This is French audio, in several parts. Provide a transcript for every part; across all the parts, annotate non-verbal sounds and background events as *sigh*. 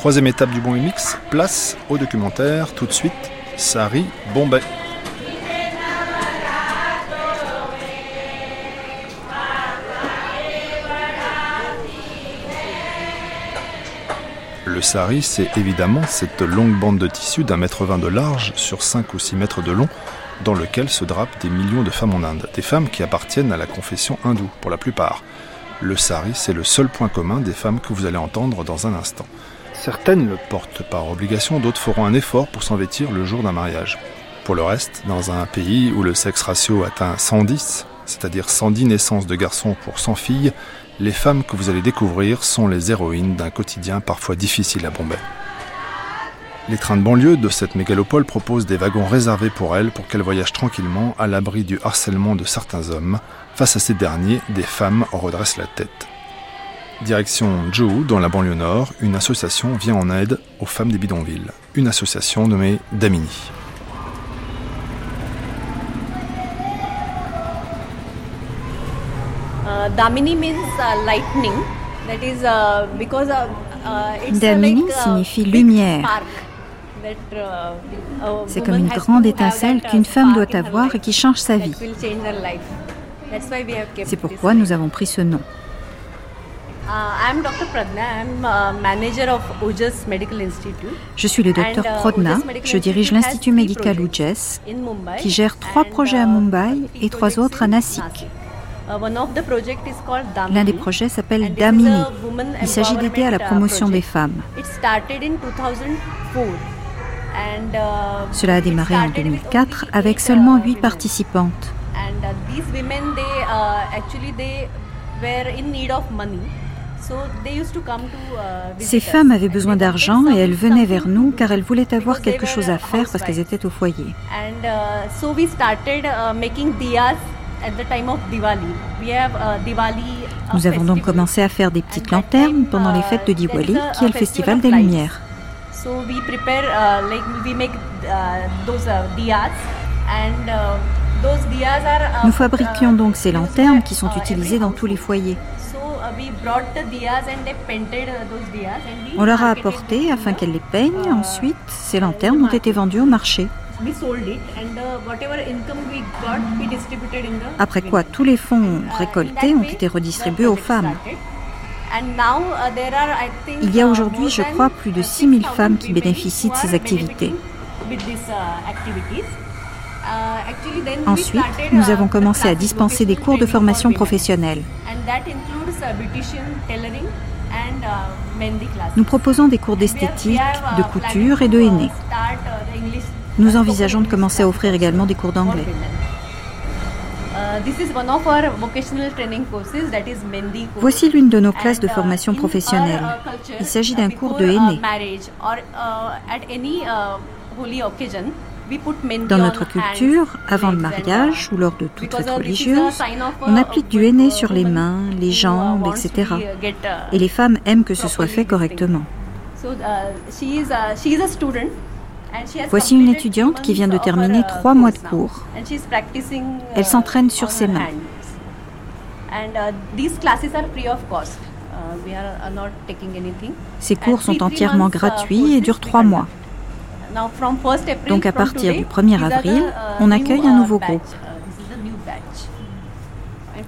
Troisième étape du bon mix, place au documentaire. Tout de suite, Sari Bombay. Le sari, c'est évidemment cette longue bande de tissu d'un mètre vingt de large sur 5 ou 6 mètres de long dans lequel se drapent des millions de femmes en Inde, des femmes qui appartiennent à la confession hindoue pour la plupart. Le sari, c'est le seul point commun des femmes que vous allez entendre dans un instant. Certaines le portent par obligation, d'autres feront un effort pour s'en vêtir le jour d'un mariage. Pour le reste, dans un pays où le sexe ratio atteint 110, c'est-à-dire 110 naissances de garçons pour 100 filles, les femmes que vous allez découvrir sont les héroïnes d'un quotidien parfois difficile à Bombay. Les trains de banlieue de cette mégalopole proposent des wagons réservés pour elles pour qu'elles voyagent tranquillement à l'abri du harcèlement de certains hommes. Face à ces derniers, des femmes redressent la tête. Direction Jou, dans la banlieue nord, une association vient en aide aux femmes des bidonvilles. Une association nommée Damini. Damini signifie lumière. C'est comme une grande étincelle qu'une femme doit avoir et qui change sa vie. C'est pourquoi nous avons pris ce nom. Je suis le docteur uh, Prodna. Je dirige l'Institut médical Ujes, qui gère trois projets à uh, Mumbai et trois autres à Nasik. Uh, L'un des projets s'appelle Damini. Il s'agit d'aider à la promotion des femmes. Cela a démarré en 2004 avec seulement huit participantes. Ces femmes avaient besoin d'argent et elles venaient vers nous car elles voulaient avoir quelque chose à faire parce qu'elles étaient au foyer. Nous avons donc commencé à faire des petites lanternes pendant les fêtes de Diwali, qui est le festival des Lumières. Nous fabriquions donc ces lanternes qui sont uh, utilisées dans tous les foyers. On leur a apporté afin qu'elles les peignent. Uh, Ensuite, ces lanternes ont été vendues au marché. Après quoi, tous les fonds uh, récoltés ont été redistribués aux femmes. Il y a aujourd'hui, je crois, plus de 6000 femmes qui bénéficient de ces activités. Ensuite, nous avons commencé à dispenser des cours de formation professionnelle. Nous proposons des cours d'esthétique, de couture et de henné. Nous envisageons de commencer à offrir également des cours d'anglais. Voici l'une de nos classes de formation professionnelle. Il s'agit d'un cours de henné. Dans notre culture, avant le mariage ou lors de toute fête religieuse, on applique du henné sur les mains, les jambes, etc. Et les femmes aiment que ce soit fait correctement. Voici une étudiante qui vient de terminer trois mois de cours. Elle s'entraîne sur ses mains. Ces cours sont entièrement gratuits et durent trois mois. Donc à partir du 1er avril, on accueille un nouveau groupe.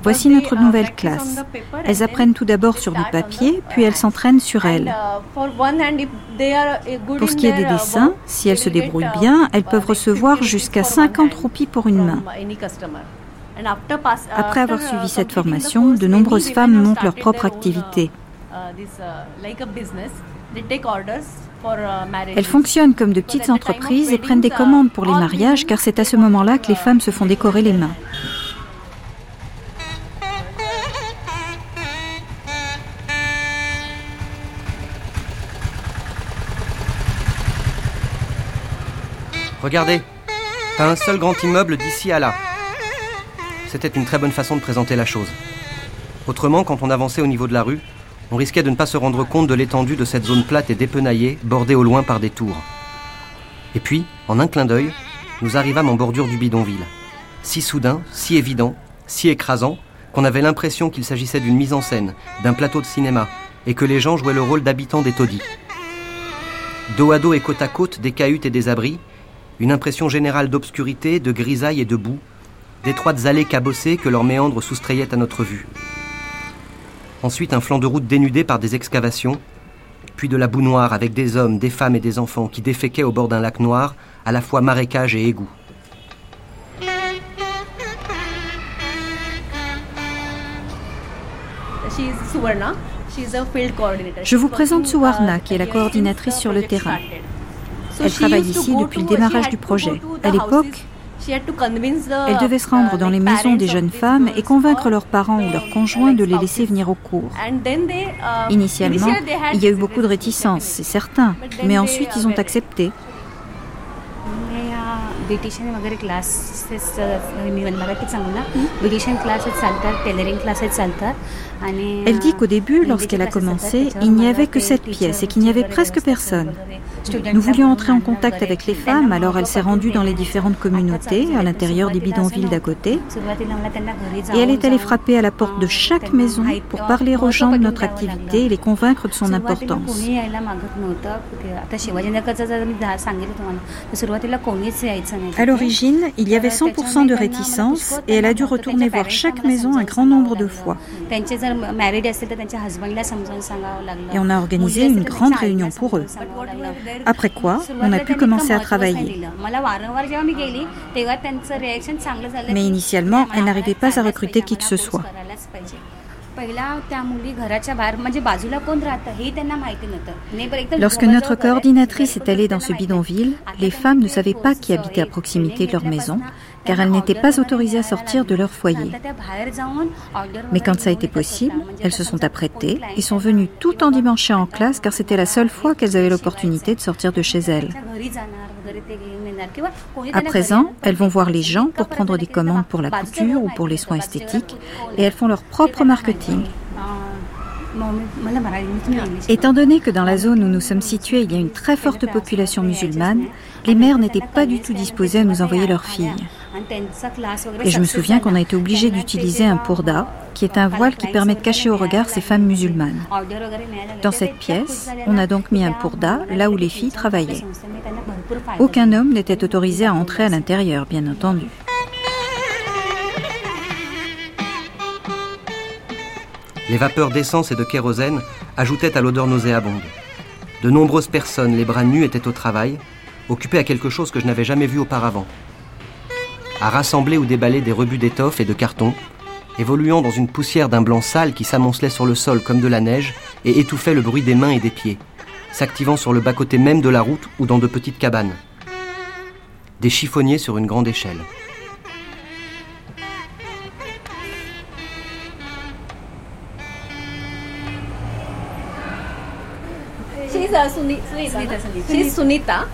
Voici notre nouvelle classe. Elles apprennent tout d'abord sur du papier, puis elles s'entraînent sur elles. Pour ce qui est des dessins, si elles se débrouillent bien, elles peuvent recevoir jusqu'à 50 roupies pour une main. Après avoir suivi cette formation, de nombreuses femmes montent leur propre activité. Elles fonctionnent comme de petites entreprises et prennent des commandes pour les mariages car c'est à ce moment-là que les femmes se font décorer les mains. Regardez, pas un seul grand immeuble d'ici à là. C'était une très bonne façon de présenter la chose. Autrement, quand on avançait au niveau de la rue, on risquait de ne pas se rendre compte de l'étendue de cette zone plate et dépenaillée, bordée au loin par des tours. Et puis, en un clin d'œil, nous arrivâmes en bordure du bidonville. Si soudain, si évident, si écrasant, qu'on avait l'impression qu'il s'agissait d'une mise en scène, d'un plateau de cinéma, et que les gens jouaient le rôle d'habitants des taudis. Dos à dos et côte à côte, des cahutes et des abris, une impression générale d'obscurité, de grisaille et de boue, d'étroites allées cabossées que leurs méandres soustrayaient à notre vue. Ensuite, un flanc de route dénudé par des excavations, puis de la boue noire avec des hommes, des femmes et des enfants qui déféquaient au bord d'un lac noir, à la fois marécage et égout. Je vous présente Suwarna, qui est la coordinatrice sur le terrain. Elle travaille ici depuis le démarrage du projet. À l'époque, elle devait se rendre dans les maisons des jeunes femmes et convaincre leurs parents ou leurs conjoints de les laisser venir au cours. Initialement, il y a eu beaucoup de réticences, c'est certain, mais ensuite ils ont accepté. Elle dit qu'au début, lorsqu'elle a commencé, il n'y avait que cette pièce et qu'il n'y avait presque personne. Nous voulions entrer en contact avec les femmes, alors elle s'est rendue dans les différentes communautés, à l'intérieur des bidonvilles d'à côté, et elle est allée frapper à la porte de chaque maison pour parler aux gens de notre activité et les convaincre de son importance. À l'origine, il y avait 100% de réticence et elle a dû retourner voir chaque maison un grand nombre de fois. Et on a organisé une grande réunion pour eux. Après quoi, on a pu commencer à travailler. Mais initialement, elle n'arrivait pas à recruter qui que ce soit. Lorsque notre coordinatrice est allée dans ce bidonville, les femmes ne savaient pas qui habitait à proximité de leur maison, car elles n'étaient pas autorisées à sortir de leur foyer. Mais quand ça a été possible, elles se sont apprêtées et sont venues tout endimanchées en classe, car c'était la seule fois qu'elles avaient l'opportunité de sortir de chez elles. À présent, elles vont voir les gens pour prendre des commandes pour la couture ou pour les soins esthétiques et elles font leur propre marketing. Étant donné que dans la zone où nous sommes situés, il y a une très forte population musulmane, les mères n'étaient pas du tout disposées à nous envoyer leurs filles. Et je me souviens qu'on a été obligé d'utiliser un pourda, qui est un voile qui permet de cacher au regard ces femmes musulmanes. Dans cette pièce, on a donc mis un pourda là où les filles travaillaient. Aucun homme n'était autorisé à entrer à l'intérieur, bien entendu. Les vapeurs d'essence et de kérosène ajoutaient à l'odeur nauséabonde. De nombreuses personnes, les bras nus, étaient au travail, occupées à quelque chose que je n'avais jamais vu auparavant. À rassembler ou déballer des rebuts d'étoffe et de carton, évoluant dans une poussière d'un blanc sale qui s'amoncelait sur le sol comme de la neige et étouffait le bruit des mains et des pieds, s'activant sur le bas-côté même de la route ou dans de petites cabanes. Des chiffonniers sur une grande échelle. She's Sunita,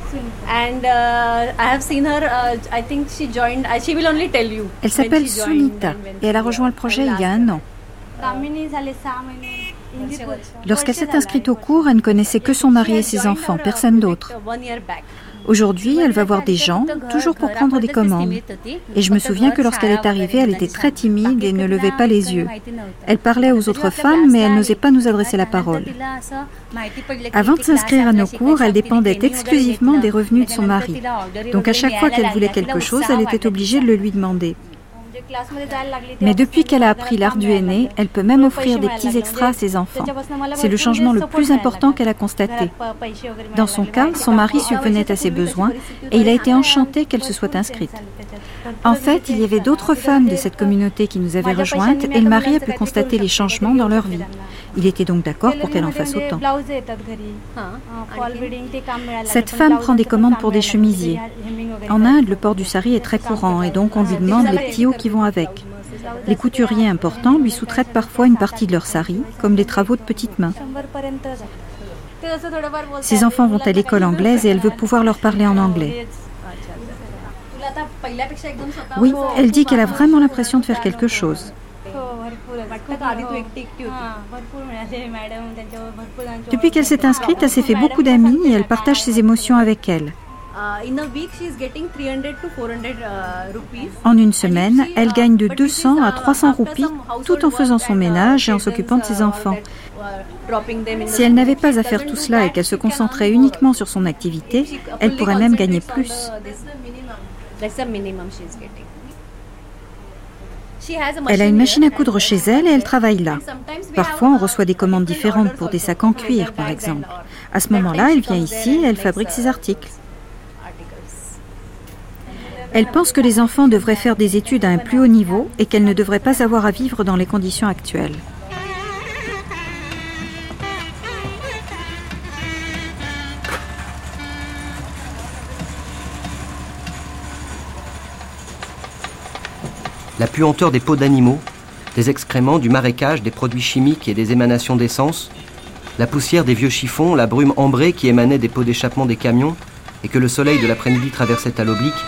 and uh, I have seen her. Uh, I think she joined. Uh, she will only tell you. Elle s'appelle Sunita et elle a rejoint le projet il y a un an. Lorsqu'elle s'est inscrite au cours, elle ne connaissait que son mari et ses enfants, personne d'autre. Aujourd'hui, elle va voir des gens, toujours pour prendre des commandes. Et je me souviens que lorsqu'elle est arrivée, elle était très timide et ne levait pas les yeux. Elle parlait aux autres femmes, mais elle n'osait pas nous adresser la parole. Avant de s'inscrire à nos cours, elle dépendait exclusivement des revenus de son mari. Donc à chaque fois qu'elle voulait quelque chose, elle était obligée de le lui demander. Mais depuis qu'elle a appris l'art du aîné, elle peut même offrir des petits extras à ses enfants. C'est le changement le plus important qu'elle a constaté. Dans son cas, son mari subvenait à ses besoins et il a été enchanté qu'elle se soit inscrite. En fait, il y avait d'autres femmes de cette communauté qui nous avaient rejointes et le mari a pu constater les changements dans leur vie. Il était donc d'accord pour qu'elle en fasse autant. Cette femme prend des commandes pour des chemisiers. En Inde, le port du sari est très courant et donc on lui demande les hauts qui vont avec. Les couturiers importants lui sous-traitent parfois une partie de leur sari, comme des travaux de petites mains. Ses enfants vont à l'école anglaise et elle veut pouvoir leur parler en anglais. Oui, elle dit qu'elle a vraiment l'impression de faire quelque chose. Depuis qu'elle s'est inscrite, elle s'est fait beaucoup d'amis et elle partage ses émotions avec elle. En une semaine, elle gagne de 200 à 300 roupies tout en faisant son ménage et en s'occupant de ses enfants. Si elle n'avait pas à faire tout cela et qu'elle se concentrait uniquement sur son activité, elle pourrait même gagner plus. Elle a une machine à coudre chez elle et elle travaille là. Parfois, on reçoit des commandes différentes pour des sacs en cuir, par exemple. À ce moment-là, elle vient ici et elle fabrique ses articles. Elle pense que les enfants devraient faire des études à un plus haut niveau et qu'elles ne devraient pas avoir à vivre dans les conditions actuelles. La puanteur des peaux d'animaux, des excréments, du marécage, des produits chimiques et des émanations d'essence, la poussière des vieux chiffons, la brume ambrée qui émanait des pots d'échappement des camions et que le soleil de l'après-midi traversait à l'oblique.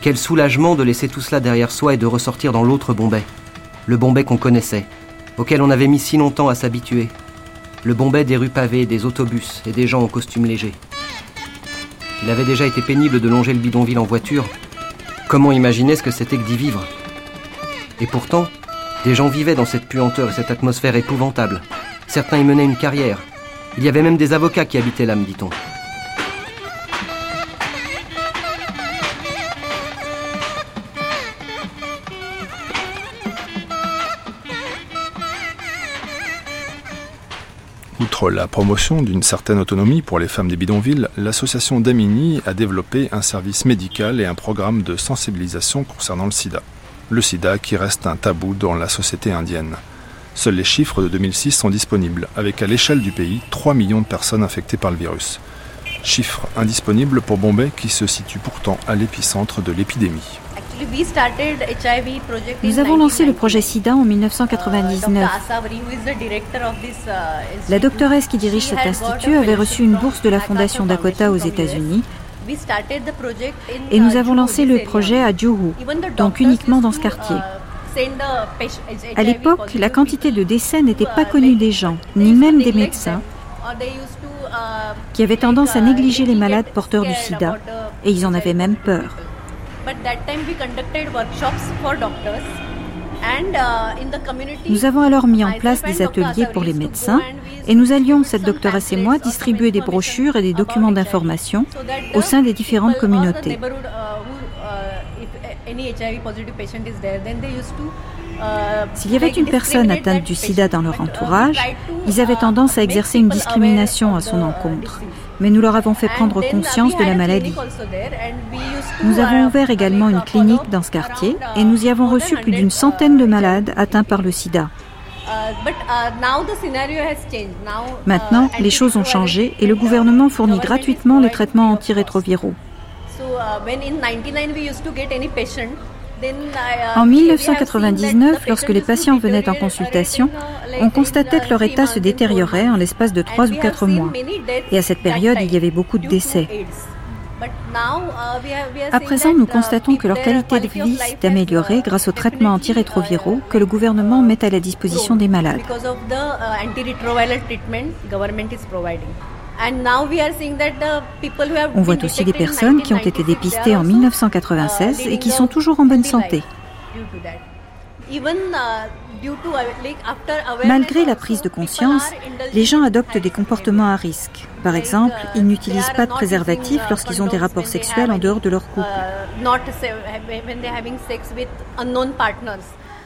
Quel soulagement de laisser tout cela derrière soi et de ressortir dans l'autre Bombay. Le Bombay qu'on connaissait, auquel on avait mis si longtemps à s'habituer. Le Bombay des rues pavées, des autobus et des gens en costume léger. Il avait déjà été pénible de longer le bidonville en voiture, Comment imaginer ce que c'était que d'y vivre Et pourtant, des gens vivaient dans cette puanteur et cette atmosphère épouvantable. Certains y menaient une carrière. Il y avait même des avocats qui habitaient là, dit-on. Outre la promotion d'une certaine autonomie pour les femmes des bidonvilles, l'association Damini a développé un service médical et un programme de sensibilisation concernant le sida. Le sida qui reste un tabou dans la société indienne. Seuls les chiffres de 2006 sont disponibles, avec à l'échelle du pays 3 millions de personnes infectées par le virus. Chiffre indisponible pour Bombay qui se situe pourtant à l'épicentre de l'épidémie. Nous avons lancé le projet SIDA en 1999. Uh, la doctoresse qui dirige cet institut avait reçu une bourse de la Fondation Dakota aux États-Unis et nous uh, avons lancé le projet à Juhu, donc uniquement dans ce quartier. Uh, à l'époque, la quantité de décès n'était pas connue des gens, ni même des médecins, qui avaient tendance à négliger les malades porteurs du sida, et ils en avaient même peur. Nous avons alors mis en place des ateliers pour les médecins et nous allions, cette doctoresse et moi, distribuer des brochures et des documents d'information au sein des différentes communautés. S'il y avait une personne atteinte du sida dans leur entourage, ils avaient tendance à exercer une discrimination à son encontre mais nous leur avons fait prendre conscience de la maladie. Nous avons ouvert également une clinique dans ce quartier et nous y avons reçu plus d'une centaine de malades atteints par le sida. Maintenant, les choses ont changé et le gouvernement fournit gratuitement les traitements antirétroviraux. En 1999, lorsque les patients venaient en consultation, on constatait que leur état se détériorait en l'espace de trois ou quatre mois. Et à cette période, il y avait beaucoup de décès. À présent, nous constatons que leur qualité de vie s'est améliorée grâce aux traitements antirétroviraux que le gouvernement met à la disposition des malades. On voit aussi des personnes qui ont été dépistées en 1996 et qui sont toujours en bonne santé. Malgré la prise de conscience, les gens adoptent des comportements à risque. Par exemple, ils n'utilisent pas de préservatif lorsqu'ils ont des rapports sexuels en dehors de leur couple.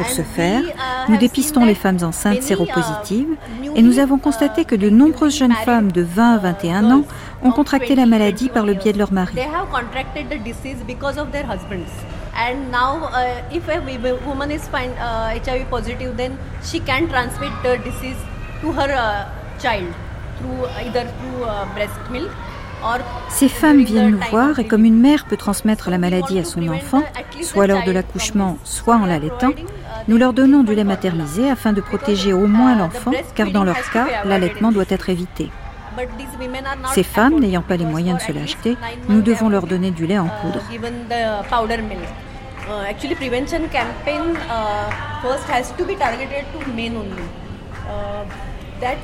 Pour ce faire, nous dépistons les femmes enceintes séropositives et nous avons constaté que de nombreuses jeunes femmes de 20 à 21 ans ont contracté la maladie par le biais de leur mari. and now uh, if a woman is find uh, hiv positive then she can transmit the disease to her uh, child through either through uh, breast milk Ces femmes viennent nous voir et comme une mère peut transmettre la maladie à son enfant, soit lors de l'accouchement, soit en l'allaitant, nous leur donnons du lait maternisé afin de protéger au moins l'enfant, car dans leur cas, l'allaitement doit être évité. Ces femmes n'ayant pas les moyens de se l'acheter, nous devons leur donner du lait en poudre.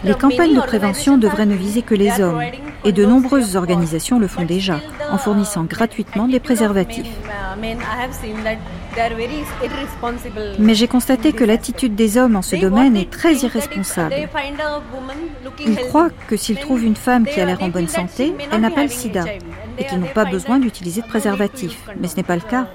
Les campagnes de prévention devraient ne viser que les hommes, et de nombreuses organisations le font déjà, en fournissant gratuitement des préservatifs. Mais j'ai constaté que l'attitude des hommes en ce domaine est très irresponsable. Ils croient que s'ils trouvent une femme qui a l'air en bonne santé, elle n'a pas le sida, et qu'ils n'ont pas besoin d'utiliser de préservatif. Mais ce n'est pas le cas.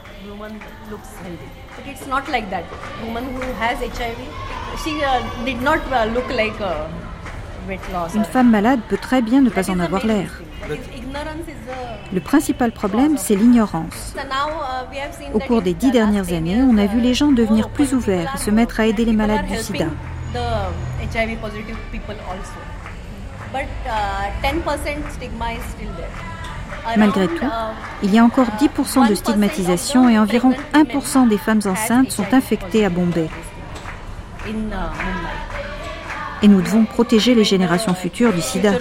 Une femme malade peut très bien ne pas en avoir l'air. Le principal problème, c'est l'ignorance. Uh, Au cours des dix dernières années, on a vu les gens devenir plus ouverts et se mettre à aider les malades du sida. Malgré tout, il y a encore 10% de stigmatisation et environ 1% des femmes enceintes sont infectées à Bombay. Et nous devons protéger les générations futures du sida.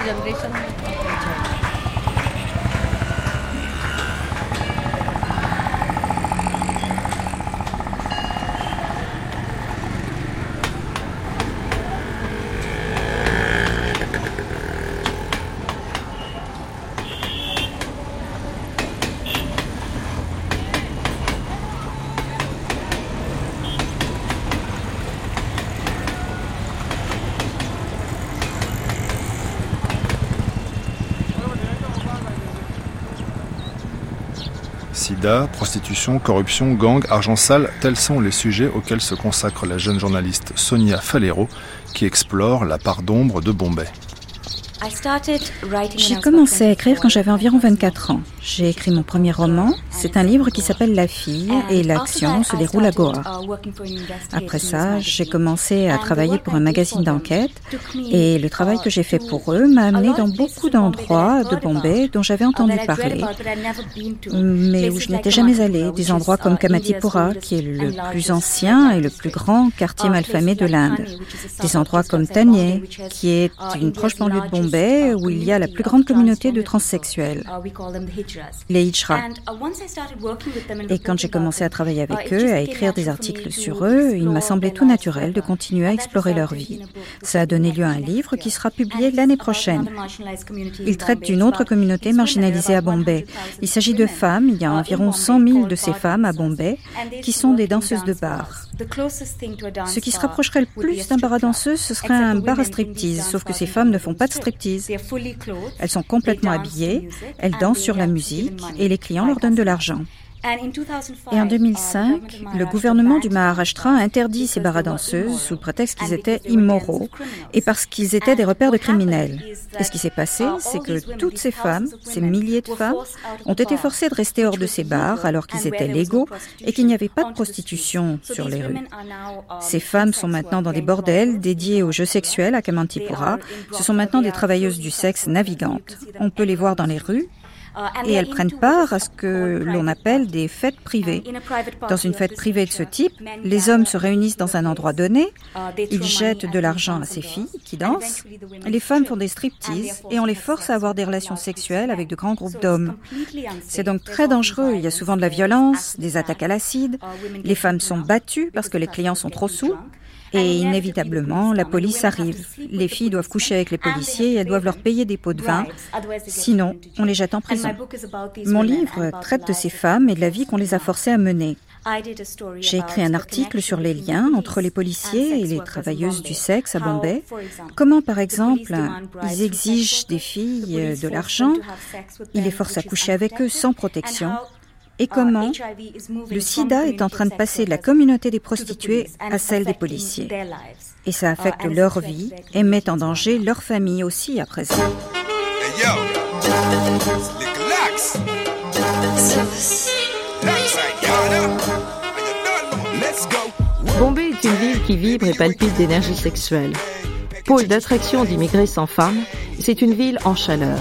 Sida, prostitution, corruption, gang, argent sale, tels sont les sujets auxquels se consacre la jeune journaliste Sonia Falero qui explore la part d'ombre de Bombay. J'ai commencé à écrire quand j'avais environ 24 ans. J'ai écrit mon premier roman. C'est un livre qui s'appelle La fille et l'action se déroule à Goa. Après ça, j'ai commencé à travailler pour un magazine d'enquête et le travail que j'ai fait pour eux m'a amené dans beaucoup d'endroits de Bombay dont j'avais entendu parler, mais où je n'étais jamais allée. Des endroits comme Kamatipura, qui est le plus ancien et le plus grand quartier malfamé de l'Inde. Des endroits comme Tanye, qui est une proche banlieue de Bombay où il y a la plus grande communauté de transsexuels, les Hijra. Et quand j'ai commencé à travailler avec eux, à écrire des articles sur eux, il m'a semblé tout naturel de continuer à explorer leur vie. Ça a donné lieu à un livre qui sera publié l'année prochaine. Il traite d'une autre communauté marginalisée à Bombay. Il s'agit de femmes, il y a environ 100 000 de ces femmes à Bombay, qui sont des danseuses de bar. Ce qui se rapprocherait le plus d'un bar à danseuse, ce serait un bar à striptease, sauf que ces femmes ne font pas de striptease. Elles sont complètement habillées, elles dansent sur la musique et les clients leur donnent de l'argent. Et en 2005, le gouvernement du Maharashtra a interdit ces bars danseuses sous prétexte qu'ils étaient immoraux et parce qu'ils étaient des repères de criminels. Et ce qui s'est passé, c'est que toutes ces femmes, ces milliers de femmes, ont été forcées de rester hors de ces bars alors qu'ils étaient légaux et qu'il n'y avait pas de prostitution sur les rues. Ces femmes sont maintenant dans des bordels dédiés aux jeux sexuels à Kamantipura. Ce sont maintenant des travailleuses du sexe navigantes. On peut les voir dans les rues et elles prennent part à ce que l'on appelle des fêtes privées. Dans une fête privée de ce type, les hommes se réunissent dans un endroit donné, ils jettent de l'argent à ces filles qui dansent, les femmes font des striptease et on les force à avoir des relations sexuelles avec de grands groupes d'hommes. C'est donc très dangereux, il y a souvent de la violence, des attaques à l'acide, les femmes sont battues parce que les clients sont trop sous, et inévitablement, la police arrive. Les filles doivent coucher avec les policiers et elles doivent leur payer des pots de vin. Sinon, on les jette en prison. Mon livre traite de ces femmes et de la vie qu'on les a forcées à mener. J'ai écrit un article sur les liens entre les policiers et les travailleuses du sexe à Bombay. Comment, par exemple, ils exigent des filles de l'argent, ils les forcent à coucher avec eux sans protection, et comment le sida est en train de passer de la communauté des prostituées à celle des policiers. Et ça affecte leur vie et met en danger leur famille aussi à présent. Bombay est une ville qui vibre et palpite d'énergie sexuelle. Pôle d'attraction d'immigrés sans femmes, c'est une ville en chaleur.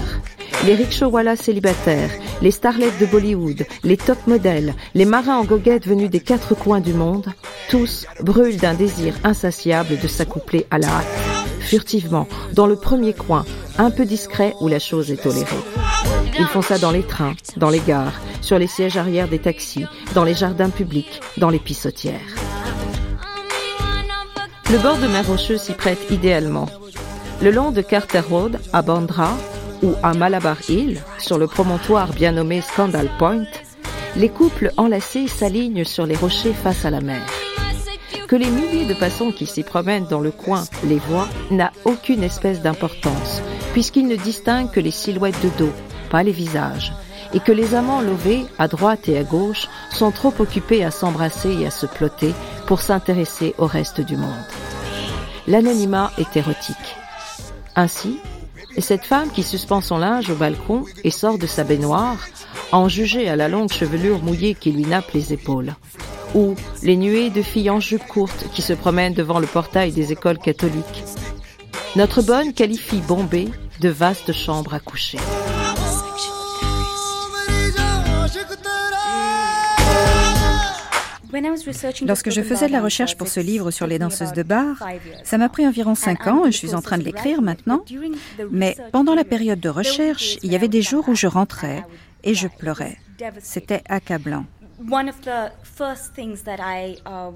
Les rickshaws célibataires, les starlets de Bollywood, les top modèles, les marins en goguette venus des quatre coins du monde, tous brûlent d'un désir insatiable de s'accoupler à la hâte. furtivement, dans le premier coin, un peu discret où la chose est tolérée. Ils font ça dans les trains, dans les gares, sur les sièges arrière des taxis, dans les jardins publics, dans les pissotières. Le bord de mer rocheux s'y prête idéalement. Le long de Carter Road, à Bandra, ou à Malabar Hill, sur le promontoire bien nommé Scandal Point, les couples enlacés s'alignent sur les rochers face à la mer. Que les milliers de passants qui s'y promènent dans le coin les voient n'a aucune espèce d'importance, puisqu'ils ne distinguent que les silhouettes de dos, pas les visages, et que les amants lovés, à droite et à gauche, sont trop occupés à s'embrasser et à se plotter pour s'intéresser au reste du monde. L'anonymat est érotique. Ainsi, cette femme qui suspend son linge au balcon et sort de sa baignoire, en juger à la longue chevelure mouillée qui lui nappe les épaules ou les nuées de filles en jupe courte qui se promènent devant le portail des écoles catholiques. Notre bonne qualifie Bombay de vaste chambre à coucher. Lorsque je faisais de la recherche pour ce livre sur les danseuses de bar, ça m'a pris environ cinq ans et je suis en train de l'écrire maintenant. Mais pendant la période de recherche, il y avait des jours où je rentrais et je pleurais. C'était accablant. Uh,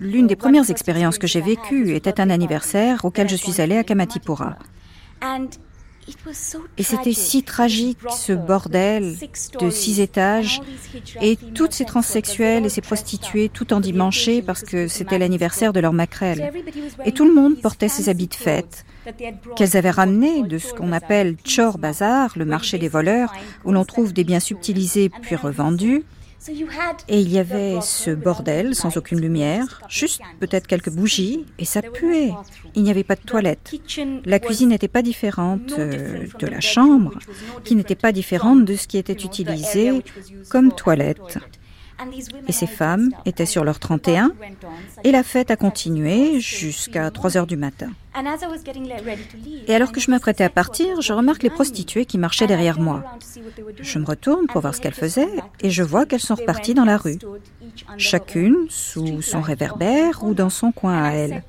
L'une des premières expériences que j'ai vécues était un anniversaire auquel je suis allée à Kamatipura. Et c'était si tragique, ce bordel de six étages, et toutes ces transsexuelles et ces prostituées tout endimanchées parce que c'était l'anniversaire de leur maquerelle. Et tout le monde portait ses habits de fête. qu'elles avaient ramenés de ce qu'on appelle Chor Bazar, le marché des voleurs, où l'on trouve des biens subtilisés puis revendus. Et il y avait ce bordel sans aucune lumière, juste peut-être quelques bougies, et ça puait. Il n'y avait pas de toilette. La cuisine n'était pas différente euh, de la chambre, qui n'était pas différente de ce qui était utilisé comme toilette. Et ces femmes étaient sur leur 31 et la fête a continué jusqu'à 3 heures du matin. Et alors que je m'apprêtais à partir, je remarque les prostituées qui marchaient derrière moi. Je me retourne pour voir ce qu'elles faisaient et je vois qu'elles sont reparties dans la rue, chacune sous son réverbère ou dans son coin à elle.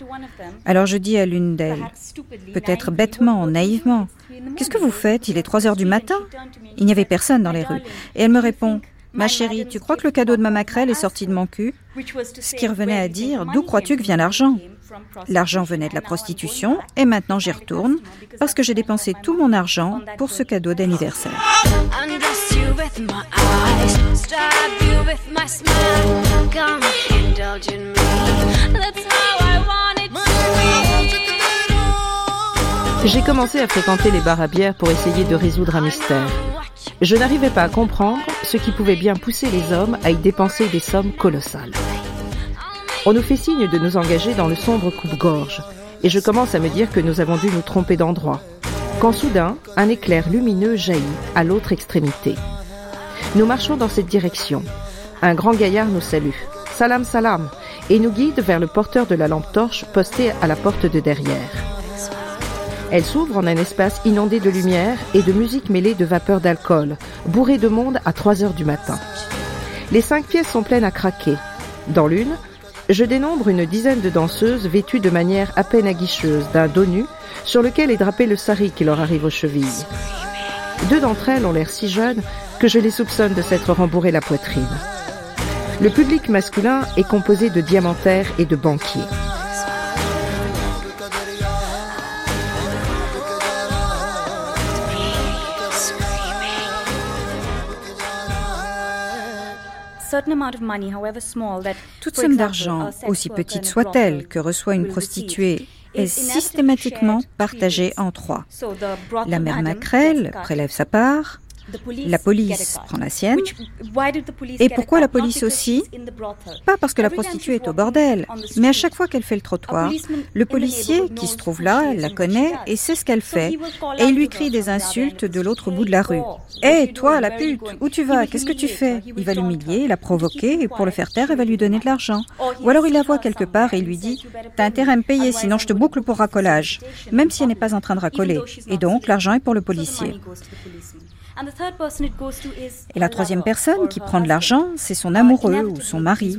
Alors je dis à l'une d'elles, peut-être bêtement, naïvement, Qu'est-ce que vous faites? Il est 3 heures du matin Il n'y avait personne dans les rues. Et elle me répond, Ma chérie, tu crois que le cadeau de ma maquerelle est sorti de mon cul? Ce qui revenait à dire, d'où crois-tu que vient l'argent? L'argent venait de la prostitution et maintenant j'y retourne parce que j'ai dépensé tout mon argent pour ce cadeau d'anniversaire. J'ai commencé à fréquenter les bars à bière pour essayer de résoudre un mystère. Je n'arrivais pas à comprendre ce qui pouvait bien pousser les hommes à y dépenser des sommes colossales. On nous fait signe de nous engager dans le sombre coupe-gorge, et je commence à me dire que nous avons dû nous tromper d'endroit, quand soudain, un éclair lumineux jaillit à l'autre extrémité. Nous marchons dans cette direction. Un grand gaillard nous salue. Salam salam et nous guide vers le porteur de la lampe torche posté à la porte de derrière. Elle s'ouvre en un espace inondé de lumière et de musique mêlée de vapeur d'alcool, bourré de monde à 3 heures du matin. Les cinq pièces sont pleines à craquer. Dans l'une, je dénombre une dizaine de danseuses vêtues de manière à peine aguicheuse d'un dos nu sur lequel est drapé le sari qui leur arrive aux chevilles. Deux d'entre elles ont l'air si jeunes que je les soupçonne de s'être rembourré la poitrine. Le public masculin est composé de diamantaires et de banquiers. Toute somme d'argent, aussi petite soit-elle, que reçoit une prostituée, est systématiquement partagée en trois. La mère Macrel prélève sa part, la police prend la sienne. Et pourquoi la police aussi? Pas parce que la prostituée est au bordel, mais à chaque fois qu'elle fait le trottoir, le policier qui se trouve là, la connaît et sait ce qu'elle fait, et il lui crie des insultes de l'autre bout de la rue. Hé, toi, la pute, où tu vas? Qu'est-ce que tu fais? Il va l'humilier, la provoquer, et pour le faire taire, il va lui donner de l'argent. Ou alors il la voit quelque part et il lui dit T'as intérêt à me payer, sinon je te boucle pour racolage, même si elle n'est pas en train de racoler. Et donc, l'argent est pour le policier. Et la troisième personne qui prend de l'argent, c'est son amoureux ou son mari.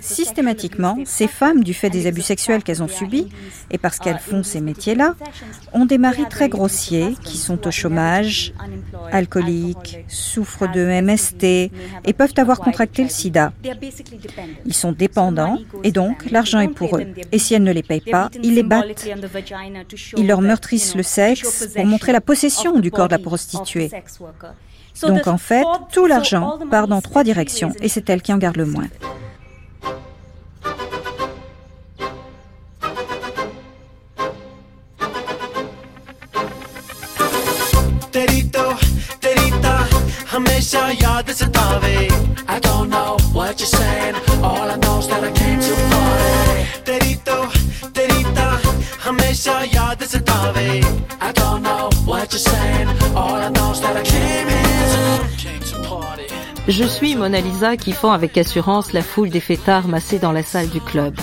Systématiquement, ces femmes, du fait des abus sexuels qu'elles ont subis et parce qu'elles uh, font ces métiers-là, ont des maris très grossiers qui sont au chômage, alcooliques, souffrent de MST et peuvent avoir contracté le sida. Ils sont dépendants et donc l'argent est pour eux. Et si elles ne les payent pas, ils les battent. Ils leur meurtrissent le sexe pour montrer la possession du corps de la prostituée. Donc en fait, tout l'argent part dans trois directions et c'est elle qui en garde le moins. Je suis Mona Lisa qui fend avec assurance la foule des fêtards massés dans la salle du club.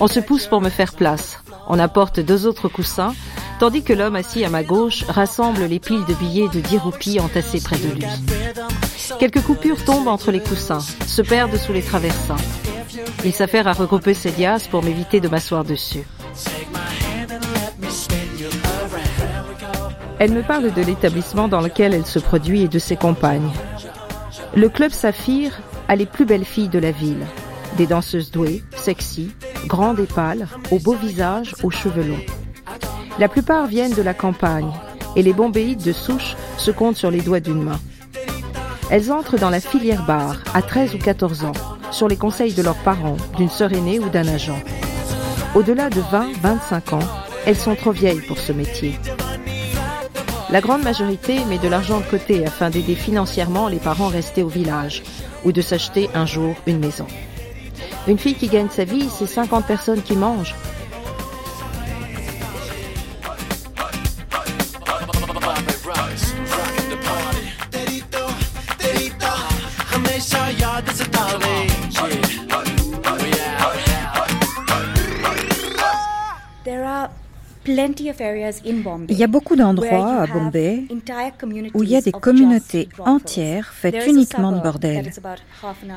On se pousse pour me faire place. On apporte deux autres coussins, tandis que l'homme assis à ma gauche rassemble les piles de billets de 10 roupies entassées près de lui. Quelques coupures tombent entre les coussins, se perdent sous les traversins. Il s'affaire à regrouper ses liasses pour m'éviter de m'asseoir dessus. Elle me parle de l'établissement dans lequel elle se produit et de ses compagnes. Le club Saphir a les plus belles filles de la ville. Des danseuses douées, sexy, grandes et pâles, aux beaux visages, aux cheveux longs. La plupart viennent de la campagne et les bombéites de souche se comptent sur les doigts d'une main. Elles entrent dans la filière bar à 13 ou 14 ans, sur les conseils de leurs parents, d'une sœur aînée ou d'un agent. Au-delà de 20-25 ans, elles sont trop vieilles pour ce métier. La grande majorité met de l'argent de côté afin d'aider financièrement les parents restés au village ou de s'acheter un jour une maison. Une fille qui gagne sa vie, c'est 50 personnes qui mangent. Il y a beaucoup d'endroits à Bombay où il y a des communautés entières faites uniquement de bordel.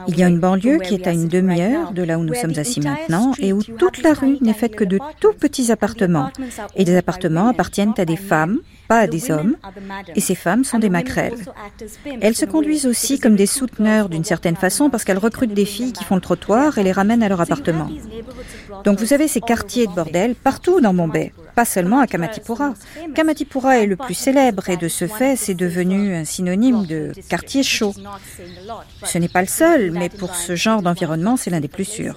Il y a une banlieue qui est à une demi-heure de là où nous sommes assis maintenant et où toute la rue n'est faite que de tout petits appartements. Et des appartements appartiennent à des femmes, pas à des hommes, et ces femmes sont des maquerelles. Elles se conduisent aussi comme des souteneurs d'une certaine façon parce qu'elles recrutent des filles qui font le trottoir et les ramènent à leur appartement. Donc vous avez ces quartiers de bordel partout dans Bombay, pas seulement à Kamatipura. Kamatipura est le plus célèbre et de ce fait c'est devenu un synonyme de quartier chaud. Ce n'est pas le seul, mais pour ce genre d'environnement c'est l'un des plus sûrs.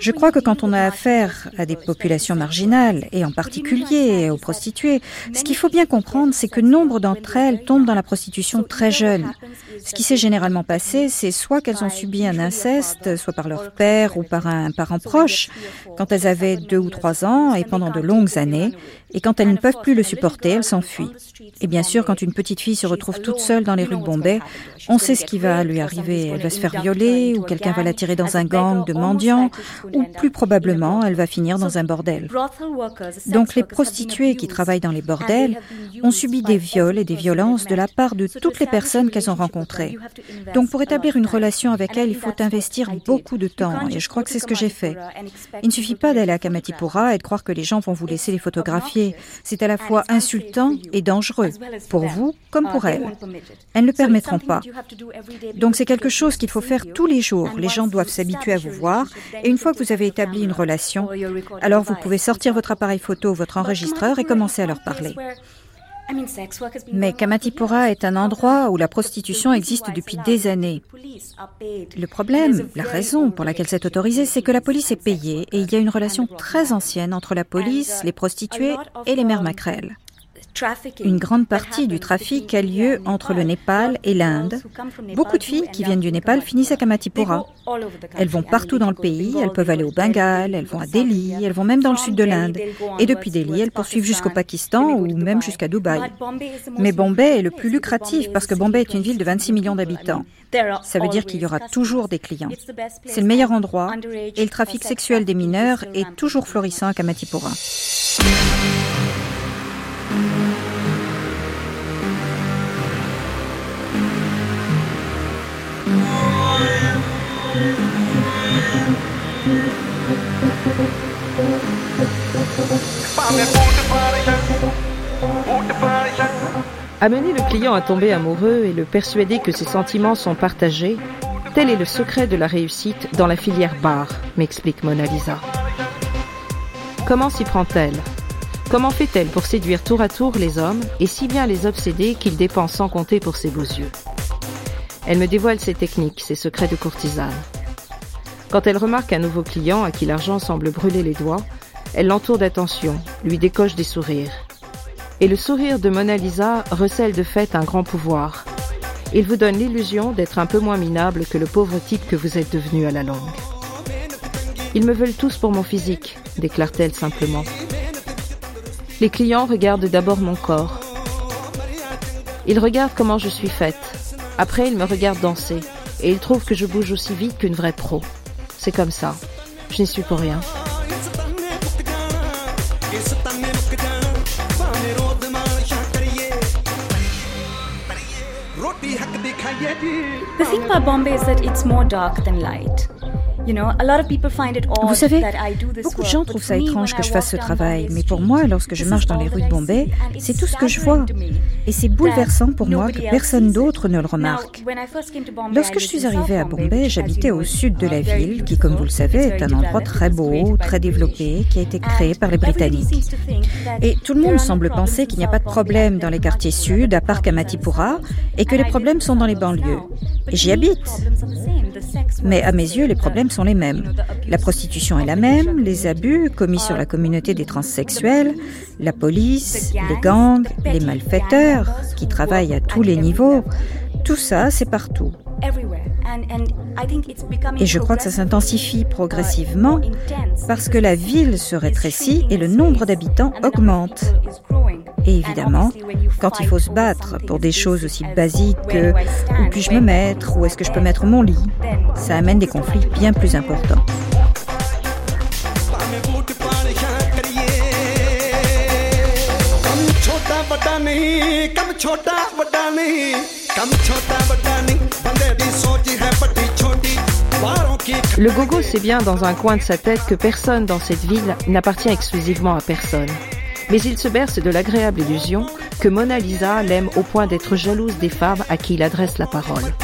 Je crois que quand on a affaire à des populations marginales, et en particulier aux prostituées, ce qu'il faut bien comprendre, c'est que nombre d'entre elles tombent dans la prostitution très jeunes. Ce qui s'est généralement passé, c'est soit qu'elles ont subi un inceste, soit par leur père ou par un parent proche, quand elles avaient deux ou trois ans et pendant de longues années, et quand elles ne peuvent plus le supporter, elles s'enfuient. Et bien sûr, quand une petite fille se retrouve toute seule dans les rues de Bombay, on sait ce qui va lui arriver. Elle va se faire violer, ou quelqu'un va la tirer dans un gang de mendiants, ou plus probablement, elle va finir dans un bordel. Donc les prostituées qui travaillent dans les bordels ont subi des viols et des violences de la part de toutes les personnes qu'elles ont rencontrées. Donc pour établir une relation avec elles, il faut investir beaucoup de temps, et je crois que c'est ce que j'ai fait. Il ne suffit pas d'aller à Kamatipura et de croire que les gens vont vous laisser les photographier. C'est à la fois insultant et dangereux, pour vous comme pour elles. Elles ne le permettront pas. Donc c'est quelque chose qu'il faut faire tous les jours. Les gens doivent s'habituer à vous voir et une fois que vous avez établi une relation, alors vous pouvez sortir votre appareil photo, votre enregistreur et commencer à leur parler. Mais Kamatipura est un endroit où la prostitution existe depuis des années. Le problème, la raison pour laquelle c'est autorisé, c'est que la police est payée et il y a une relation très ancienne entre la police, les prostituées et les mères maquerelles. Une grande partie du trafic a lieu entre le Népal et l'Inde. Beaucoup de filles qui viennent du Népal finissent à Kamatipura. Elles vont partout dans le pays, elles peuvent aller au Bengale, elles vont à Delhi, elles vont même dans le sud de l'Inde. Et depuis Delhi, elles poursuivent jusqu'au Pakistan ou même jusqu'à Dubaï. Mais Bombay est le plus lucratif parce que Bombay est une ville de 26 millions d'habitants. Ça veut dire qu'il y aura toujours des clients. C'est le meilleur endroit et le trafic sexuel des mineurs est toujours florissant à Kamatipura. Amener le client à tomber amoureux et le persuader que ses sentiments sont partagés, tel est le secret de la réussite dans la filière bar, m'explique Mona Lisa. Comment s'y prend-elle? Comment fait-elle pour séduire tour à tour les hommes et si bien les obséder qu'ils dépensent sans compter pour ses beaux yeux? Elle me dévoile ses techniques, ses secrets de courtisane. Quand elle remarque un nouveau client à qui l'argent semble brûler les doigts, elle l'entoure d'attention, lui décoche des sourires. Et le sourire de Mona Lisa recèle de fait un grand pouvoir. Il vous donne l'illusion d'être un peu moins minable que le pauvre type que vous êtes devenu à la longue. Ils me veulent tous pour mon physique, déclare-t-elle simplement. Les clients regardent d'abord mon corps. Ils regardent comment je suis faite. Après, ils me regardent danser. Et ils trouvent que je bouge aussi vite qu'une vraie pro. C'est comme ça. Je n'y suis pour rien. Bombay dark light. Vous savez, beaucoup de gens trouvent ça étrange que je fasse ce travail, mais pour moi, lorsque je marche dans les rues de Bombay, c'est tout ce que je vois. Et c'est bouleversant pour moi que personne d'autre ne le remarque. Lorsque je suis arrivée à Bombay, j'habitais au sud de la ville, qui, comme vous le savez, est un endroit très beau, très développé, qui a été créé par les Britanniques. Et tout le monde semble penser qu'il n'y a pas de problème dans les quartiers sud, à part Kamatipura, et que les problèmes sont dans les banlieues. J'y habite. Mais à mes yeux, les problèmes sont les mêmes. La prostitution est la même, les abus commis sur la communauté des transsexuels, la police, les gangs, les malfaiteurs qui travaillent à tous les niveaux, tout ça, c'est partout. Et je crois que ça s'intensifie progressivement parce que la ville se rétrécit et le nombre d'habitants augmente. Et évidemment, quand il faut se battre pour des choses aussi basiques que où puis-je me mettre, où est-ce que je peux mettre mon lit, ça amène des conflits bien plus importants. Le gogo sait bien dans un coin de sa tête que personne dans cette ville n'appartient exclusivement à personne. Mais il se berce de l'agréable illusion que Mona Lisa l'aime au point d'être jalouse des femmes à qui il adresse la parole.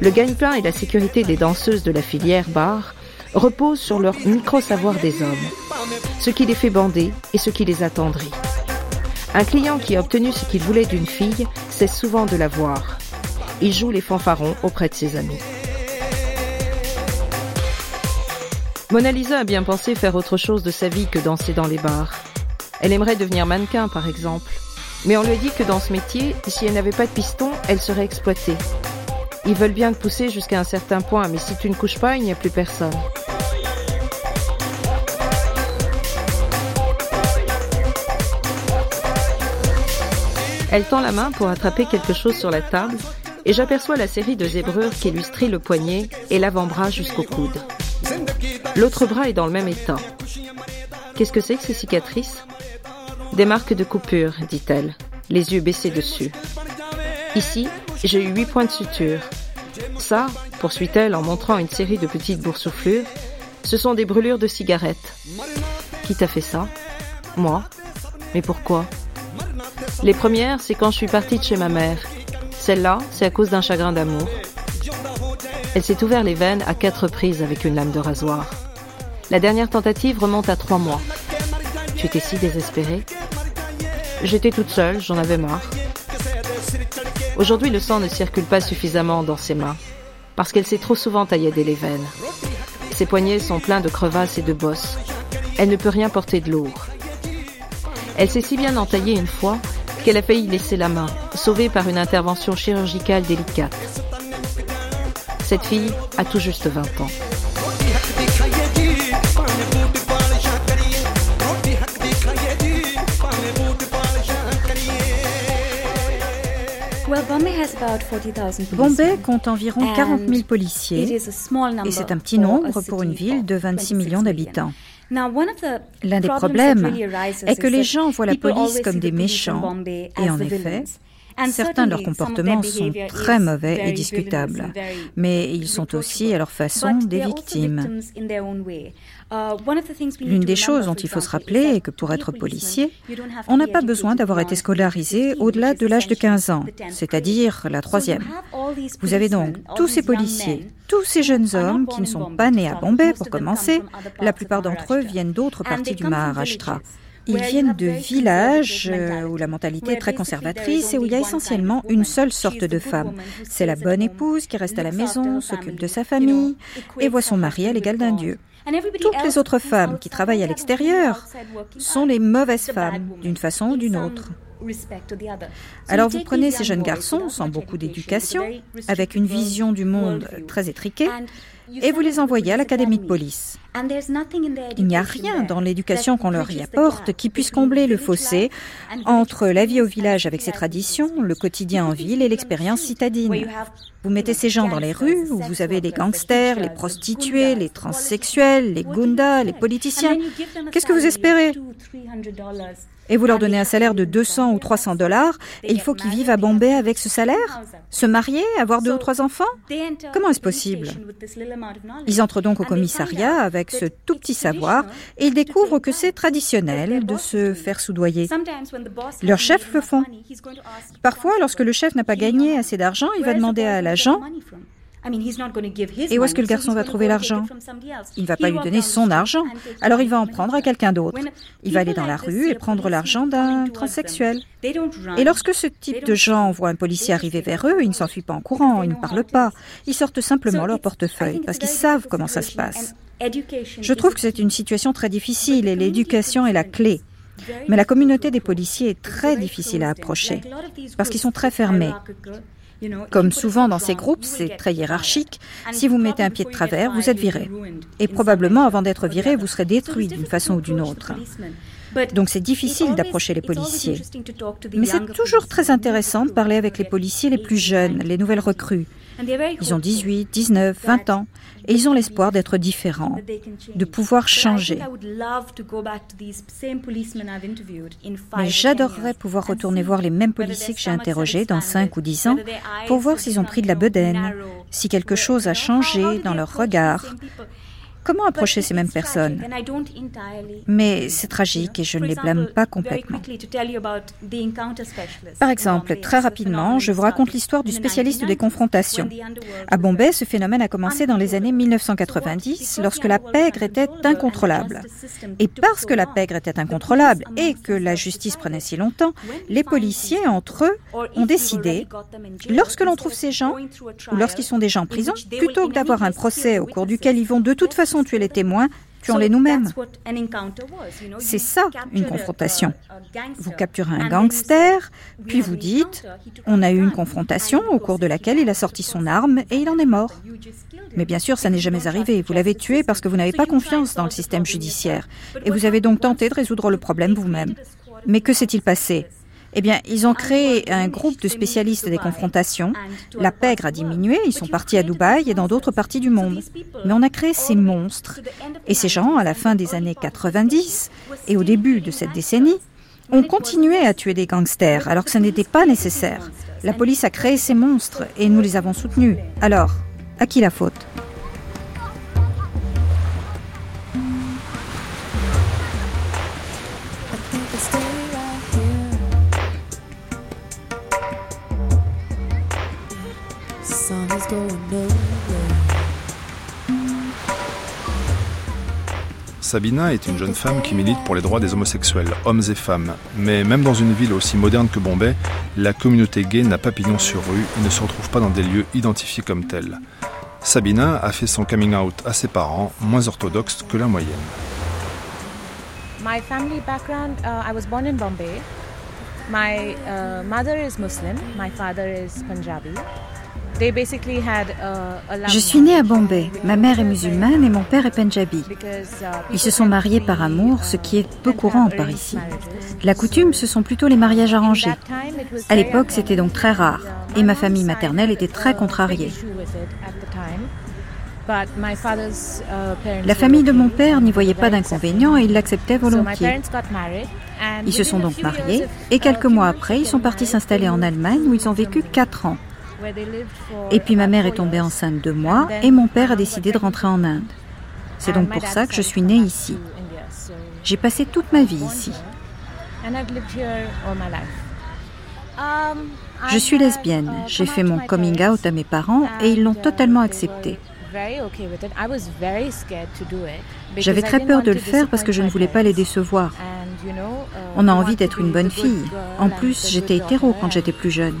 Le gagne-pain et la sécurité des danseuses de la filière bar reposent sur leur micro-savoir des hommes, ce qui les fait bander et ce qui les attendrit. Un client qui a obtenu ce qu'il voulait d'une fille cesse souvent de la voir. Il joue les fanfarons auprès de ses amis. Mona Lisa a bien pensé faire autre chose de sa vie que danser dans les bars. Elle aimerait devenir mannequin, par exemple. Mais on lui a dit que dans ce métier, si elle n'avait pas de piston, elle serait exploitée. Ils veulent bien te pousser jusqu'à un certain point, mais si tu ne couches pas, il n'y a plus personne. Elle tend la main pour attraper quelque chose sur la table et j'aperçois la série de zébrures qui strient le poignet et l'avant-bras jusqu'au coude. L'autre bras est dans le même état. Qu'est-ce que c'est que ces cicatrices? Des marques de coupure, dit-elle, les yeux baissés dessus. Ici, j'ai eu huit points de suture. Ça, poursuit-elle en montrant une série de petites boursouflures, ce sont des brûlures de cigarettes. Qui t'a fait ça? Moi? Mais pourquoi? Les premières, c'est quand je suis partie de chez ma mère. Celle-là, c'est à cause d'un chagrin d'amour. Elle s'est ouvert les veines à quatre reprises avec une lame de rasoir. La dernière tentative remonte à trois mois. Tu étais si désespérée. J'étais toute seule, j'en avais marre. Aujourd'hui, le sang ne circule pas suffisamment dans ses mains, parce qu'elle s'est trop souvent tailladé les veines. Ses poignets sont pleins de crevasses et de bosses. Elle ne peut rien porter de lourd. Elle s'est si bien entaillée une fois qu'elle a failli laisser la main, sauvée par une intervention chirurgicale délicate. Cette fille a tout juste 20 ans. Bombay compte environ 40 000 policiers et c'est un petit nombre pour une ville de 26 millions d'habitants. L'un des problèmes est que les gens voient la police comme des méchants. Et en effet, Certains de leurs comportements sont très mauvais et discutables, mais ils sont aussi, à leur façon, des victimes. Uh, L'une des choses dont il faut se rappeler est que pour être policier, on n'a pas besoin d'avoir été scolarisé au-delà de l'âge de 15 ans, c'est-à-dire la troisième. Vous avez donc tous ces policiers, tous ces jeunes hommes qui ne sont pas nés à Bombay pour commencer, la plupart d'entre eux viennent d'autres parties du Maharashtra. Ils viennent de villages euh, où la mentalité est très conservatrice et où il y a essentiellement une seule sorte de femme. C'est la bonne épouse qui reste à la maison, s'occupe de sa famille et voit son mari à l'égal d'un dieu. Toutes les autres femmes qui travaillent à l'extérieur sont les mauvaises femmes, d'une façon ou d'une autre. Alors vous prenez ces jeunes garçons sans beaucoup d'éducation, avec une vision du monde très étriquée, et vous les envoyez à l'académie de police. Il n'y a rien dans l'éducation qu'on leur y apporte qui puisse combler le fossé entre la vie au village avec ses traditions, le quotidien en ville et l'expérience citadine. Vous mettez ces gens dans les rues où vous avez les gangsters, les prostituées, les transsexuels, les gundas, les politiciens. Qu'est-ce que vous espérez? Et vous leur donnez un salaire de 200 ou 300 dollars et il faut qu'ils vivent à Bombay avec ce salaire Se marier Avoir deux ou trois enfants? Comment est-ce possible? Ils entrent donc au commissariat avec ce tout petit savoir et ils découvrent que c'est traditionnel de se faire soudoyer. Leurs chefs le font. Parfois, lorsque le chef n'a pas gagné assez d'argent, il va demander à l'agent et où est-ce que le garçon va trouver l'argent Il ne va pas lui donner son argent, alors il va en prendre à quelqu'un d'autre. Il va aller dans la rue et prendre l'argent d'un transsexuel. Et lorsque ce type de gens voit un policier arriver vers eux, ils ne s'enfuient pas en courant, ils ne parlent pas, ils sortent simplement leur portefeuille parce qu'ils savent comment ça se passe. Je trouve que c'est une situation très difficile et l'éducation est la clé. Mais la communauté des policiers est très difficile à approcher parce qu'ils sont très fermés. Comme souvent dans ces groupes, c'est très hiérarchique. Si vous mettez un pied de travers, vous êtes viré. Et probablement, avant d'être viré, vous serez détruit d'une façon ou d'une autre. Donc c'est difficile d'approcher les policiers. Mais c'est toujours très intéressant de parler avec les policiers les plus jeunes, les nouvelles recrues. Ils ont 18, 19, 20 ans et ils ont l'espoir d'être différents, de pouvoir changer. Mais j'adorerais pouvoir retourner voir les mêmes policiers que j'ai interrogés dans 5 ou 10 ans pour voir s'ils ont pris de la bedaine, si quelque chose a changé dans leur regard, Comment approcher ces mêmes personnes? Mais c'est tragique et je ne les blâme pas complètement. Par exemple, très rapidement, je vous raconte l'histoire du spécialiste des confrontations. À Bombay, ce phénomène a commencé dans les années 1990, lorsque la pègre était incontrôlable. Et parce que la pègre était incontrôlable et que la justice prenait si longtemps, les policiers, entre eux, ont décidé, lorsque l'on trouve ces gens, ou lorsqu'ils sont déjà en prison, plutôt que d'avoir un procès au cours duquel ils vont de toute façon tuer les témoins, tuons-les nous-mêmes. C'est ça, une confrontation. Vous capturez un gangster, puis vous dites, on a eu une confrontation au cours de laquelle il a sorti son arme et il en est mort. Mais bien sûr, ça n'est jamais arrivé. Vous l'avez tué parce que vous n'avez pas confiance dans le système judiciaire. Et vous avez donc tenté de résoudre le problème vous-même. Mais que s'est-il passé eh bien, ils ont créé un groupe de spécialistes des confrontations. La pègre a diminué, ils sont partis à Dubaï et dans d'autres parties du monde. Mais on a créé ces monstres. Et ces gens, à la fin des années 90 et au début de cette décennie, ont continué à tuer des gangsters alors que ce n'était pas nécessaire. La police a créé ces monstres et nous les avons soutenus. Alors, à qui la faute? Sabina est une jeune femme qui milite pour les droits des homosexuels, hommes et femmes. Mais même dans une ville aussi moderne que Bombay, la communauté gay n'a pas pignon sur rue et ne se retrouve pas dans des lieux identifiés comme tels. Sabina a fait son coming out à ses parents, moins orthodoxes que la moyenne. My family background, uh, I was born in Bombay. My uh, mother is Muslim, my father is Punjabi. Je suis née à Bombay. Ma mère est musulmane et mon père est punjabi. Ils se sont mariés par amour, ce qui est peu courant par ici. La coutume, ce sont plutôt les mariages arrangés. À l'époque, c'était donc très rare. Et ma famille maternelle était très contrariée. La famille de mon père n'y voyait pas d'inconvénient et ils l'acceptaient volontiers. Ils se sont donc mariés et quelques mois après, ils sont partis s'installer en Allemagne où ils ont vécu quatre ans. Et puis ma mère est tombée enceinte de moi et mon père a décidé de rentrer en Inde. C'est donc pour ça que je suis née ici. J'ai passé toute ma vie ici. Je suis lesbienne. J'ai fait mon coming out à mes parents et ils l'ont totalement accepté. J'avais très peur de le faire parce que je ne voulais pas les décevoir. On a envie d'être une bonne fille. En plus, j'étais hétéro quand j'étais plus jeune.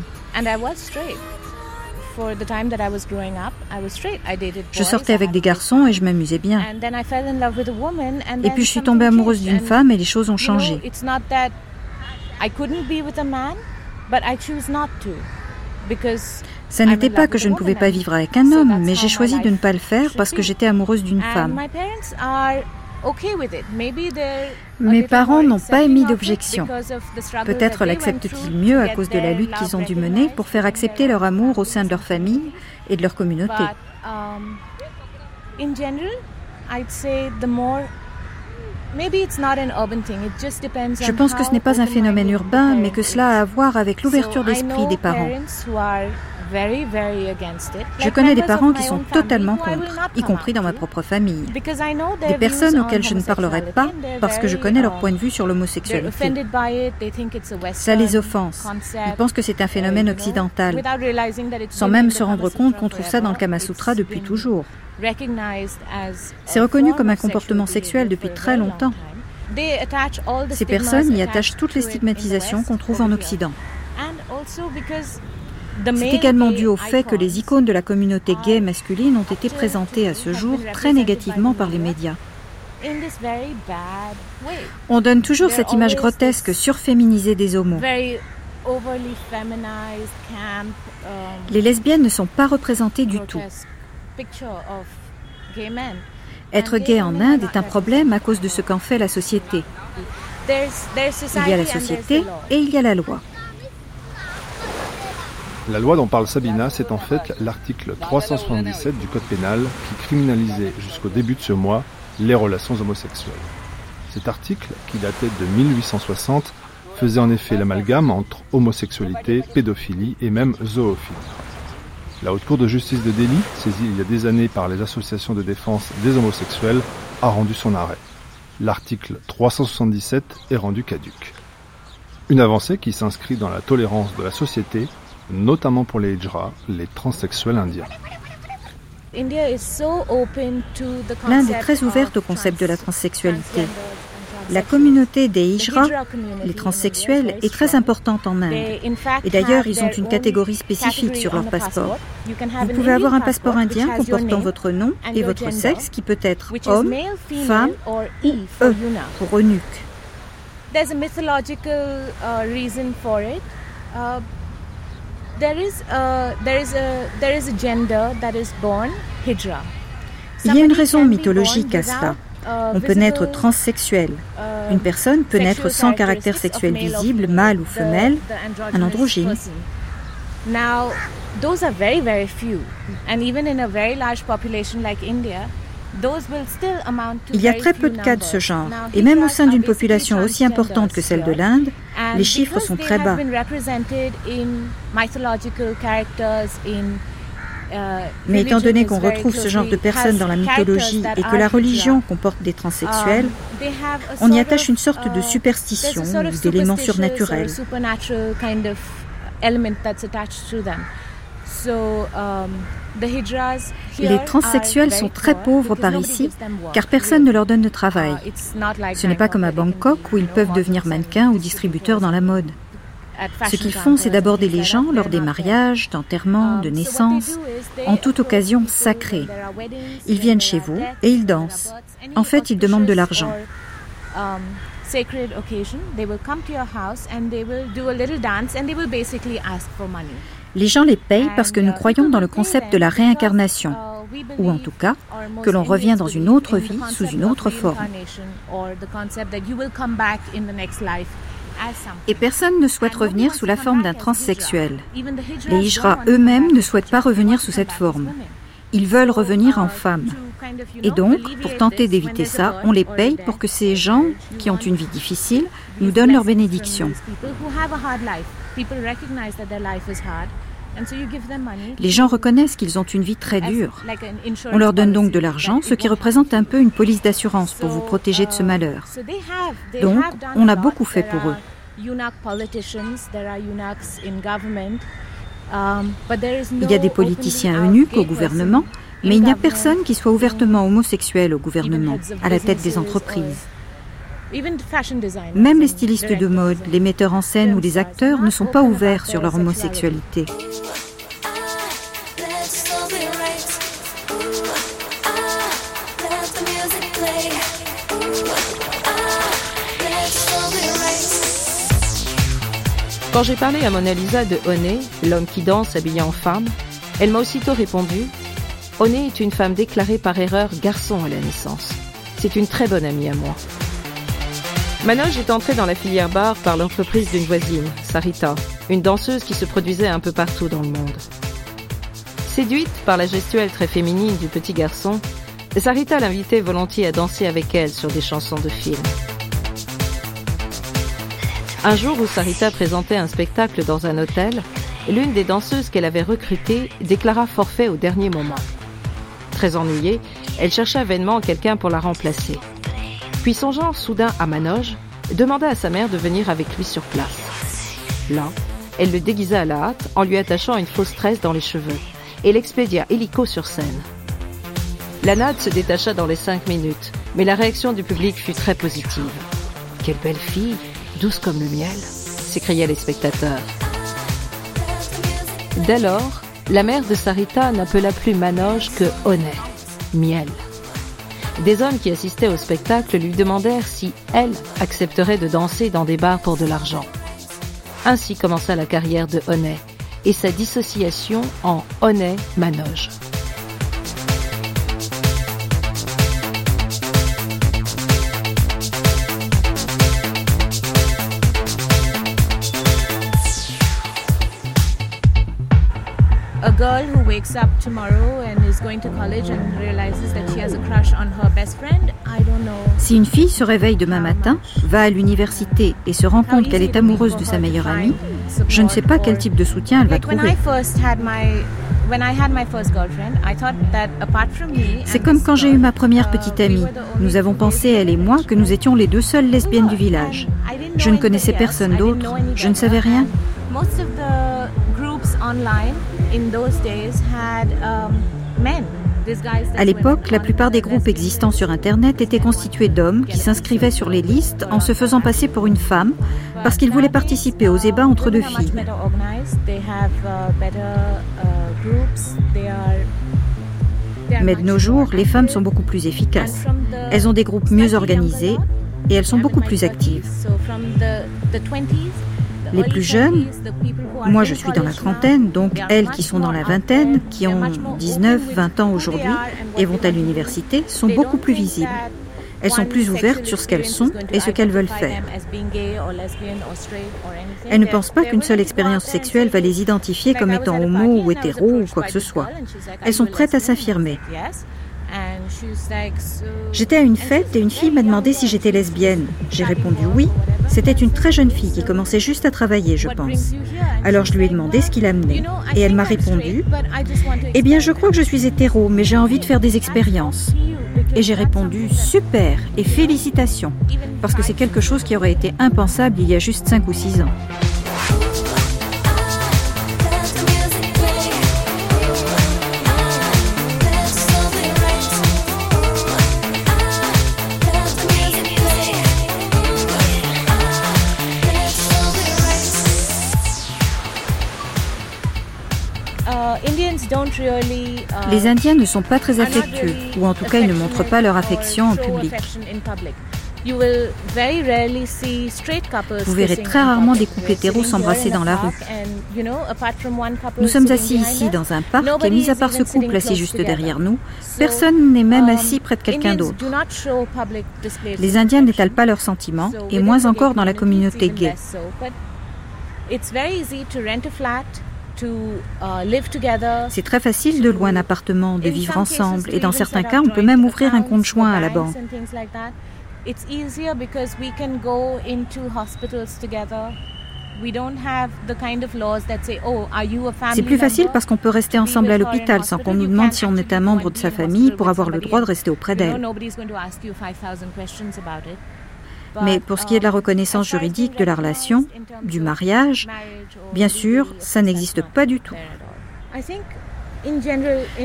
Je sortais avec des garçons et je m'amusais bien. Et puis je suis tombée amoureuse d'une femme et les choses ont changé. Ça n'était pas que je ne pouvais pas vivre avec un homme, mais j'ai choisi de ne pas le faire parce que j'étais amoureuse d'une femme. Mes parents n'ont pas émis d'objection. Peut-être l'acceptent-ils mieux à cause de la lutte qu'ils ont dû mener pour faire accepter leur amour au sein de leur famille et de leur communauté. Je pense que ce n'est pas un phénomène urbain, mais que cela a à voir avec l'ouverture d'esprit des parents. Je connais des parents qui sont totalement contre, y compris dans ma propre famille. Des personnes auxquelles je ne parlerai pas parce que je connais leur point de vue sur l'homosexualité. Ça les offense. Ils pensent que c'est un phénomène occidental, sans même se rendre compte qu'on trouve ça dans le Kama Sutra depuis toujours. C'est reconnu comme un comportement sexuel depuis très longtemps. Ces personnes y attachent toutes les stigmatisations qu'on trouve en Occident. C'est également dû au fait que les icônes de la communauté gay masculine ont été présentées à ce jour très négativement par les médias. On donne toujours cette image grotesque, surféminisée des homos. Les lesbiennes ne sont pas représentées du tout. Être gay en Inde est un problème à cause de ce qu'en fait la société. Il y a la société et il y a la loi. La loi dont parle Sabina, c'est en fait l'article 377 du Code pénal qui criminalisait jusqu'au début de ce mois les relations homosexuelles. Cet article, qui datait de 1860, faisait en effet l'amalgame entre homosexualité, pédophilie et même zoophilie. La Haute Cour de justice de Delhi, saisie il y a des années par les associations de défense des homosexuels, a rendu son arrêt. L'article 377 est rendu caduque. Une avancée qui s'inscrit dans la tolérance de la société notamment pour les hijra, les transsexuels indiens. L'Inde est très ouverte au concept de la transsexualité. La communauté des hijra, les transsexuels, est très importante en Inde. Et d'ailleurs, ils ont une catégorie spécifique sur leur passeport. Vous pouvez avoir un passeport indien comportant votre nom et votre sexe qui peut être homme, femme ou E pour eunuque. Il y a une raison mythologique à cela. Uh, On peut naître transsexuel. Uh, une personne peut naître sans caractère sexuel visible, mâle ou femelle, un androgyne. Now, those are very, very few. And even in a very large population like India, il y a très peu de cas de ce genre, et même au sein d'une population aussi importante que celle de l'Inde, les chiffres sont très bas. Uh, Mais étant donné qu'on retrouve ce genre de personnes dans la mythologie et que la religion comporte des transsexuels, um, on y attache une sorte de uh, superstition ou d'éléments surnaturels. Les transsexuels sont très pauvres par ici car personne ne leur donne de travail. Uh, Ce n'est pas comme à Bangkok où ils peuvent devenir mannequins ou distributeurs dans la mode. Ce qu'ils font, c'est d'aborder les gens lors des mariages, d'enterrements, um, de naissances, en toute occasion sacrée. Ils viennent chez vous et ils dansent. En fait, ils demandent de l'argent. Les gens les payent parce que nous croyons dans le concept de la réincarnation, ou en tout cas que l'on revient dans une autre vie sous une autre forme. Et personne ne souhaite revenir sous la forme d'un transsexuel. Les hijras eux-mêmes ne souhaitent pas revenir sous cette forme. Ils veulent revenir en femmes. Et donc, pour tenter d'éviter ça, on les paye pour que ces gens qui ont une vie difficile nous donnent leur bénédiction. Les gens reconnaissent qu'ils ont une vie très dure. On leur donne donc de l'argent, ce qui représente un peu une police d'assurance pour vous protéger de ce malheur. Donc, on a beaucoup fait pour eux. Il y a des politiciens eunuques au gouvernement, mais il n'y a personne qui soit ouvertement homosexuel au gouvernement, à la tête des entreprises. Même les stylistes de mode, les metteurs en scène ou les acteurs ne sont pas ouverts sur leur homosexualité. Quand j'ai parlé à Mona Lisa de Oné, l'homme qui danse habillé en femme, elle m'a aussitôt répondu Oné est une femme déclarée par erreur garçon à la naissance. C'est une très bonne amie à moi. Manoj est entrée dans la filière bar par l'entreprise d'une voisine, Sarita, une danseuse qui se produisait un peu partout dans le monde. Séduite par la gestuelle très féminine du petit garçon, Sarita l'invitait volontiers à danser avec elle sur des chansons de film. Un jour où Sarita présentait un spectacle dans un hôtel, l'une des danseuses qu'elle avait recrutées déclara forfait au dernier moment. Très ennuyée, elle chercha vainement quelqu'un pour la remplacer. Puis songeant soudain à Manoj, demanda à sa mère de venir avec lui sur place. Là, elle le déguisa à la hâte en lui attachant une fausse tresse dans les cheveux et l'expédia hélico sur scène. La natte se détacha dans les cinq minutes, mais la réaction du public fut très positive. Quelle belle fille, douce comme le miel, s'écriaient les spectateurs. Dès lors, la mère de Sarita n'appela plus Manoj que Honnête, miel. Des hommes qui assistaient au spectacle lui demandèrent si elle accepterait de danser dans des bars pour de l'argent. Ainsi commença la carrière de Honey et sa dissociation en she Si une fille se réveille demain matin, va à l'université et se rend compte qu'elle est amoureuse de sa meilleure amie, je ne sais pas quel type de soutien elle va trouver. C'est comme quand j'ai eu ma première petite amie. Nous avons pensé, elle et moi, que nous étions les deux seules lesbiennes du village. Je ne connaissais personne d'autre, je ne savais rien. À l'époque, la plupart des groupes existants sur Internet étaient constitués d'hommes qui s'inscrivaient sur les listes en se faisant passer pour une femme parce qu'ils voulaient participer aux ébats entre deux filles. Mais de nos jours, les femmes sont beaucoup plus efficaces. Elles ont des groupes mieux organisés et elles sont beaucoup plus actives. Les plus jeunes, moi je suis dans la trentaine, donc elles qui sont dans la vingtaine, qui ont 19, 20 ans aujourd'hui et vont à l'université, sont beaucoup plus visibles. Elles sont plus ouvertes sur ce qu'elles sont et ce qu'elles veulent faire. Elles ne pensent pas qu'une seule expérience sexuelle va les identifier comme étant homo ou hétéro ou quoi que ce soit. Elles sont prêtes à s'affirmer. J'étais à une fête et une fille m'a demandé si j'étais lesbienne. J'ai répondu oui. C'était une très jeune fille qui commençait juste à travailler, je pense. Alors je lui ai demandé ce qui l'amenait. Et elle m'a répondu Eh bien, je crois que je suis hétéro, mais j'ai envie de faire des expériences. Et j'ai répondu Super et félicitations, parce que c'est quelque chose qui aurait été impensable il y a juste 5 ou 6 ans. Les Indiens ne sont pas très affectueux, ou en tout cas ils ne montrent pas leur affection en public. Vous verrez très rarement des couples hétéros s'embrasser dans la rue. Nous sommes assis ici dans un parc et mis à part ce couple assis juste derrière nous, personne n'est même um, assis près de quelqu'un d'autre. Les Indiens n'étalent pas leurs sentiments et moins encore dans la communauté gay. C'est très facile de louer un appartement, de vivre ensemble, et dans certains cas, on peut même ouvrir un compte joint à la banque. C'est plus facile parce qu'on peut rester ensemble à l'hôpital sans qu'on nous demande si on est un membre de sa famille pour avoir le droit de rester auprès d'elle. Mais pour ce qui est de la reconnaissance juridique de la relation, du mariage, bien sûr, ça n'existe pas du tout.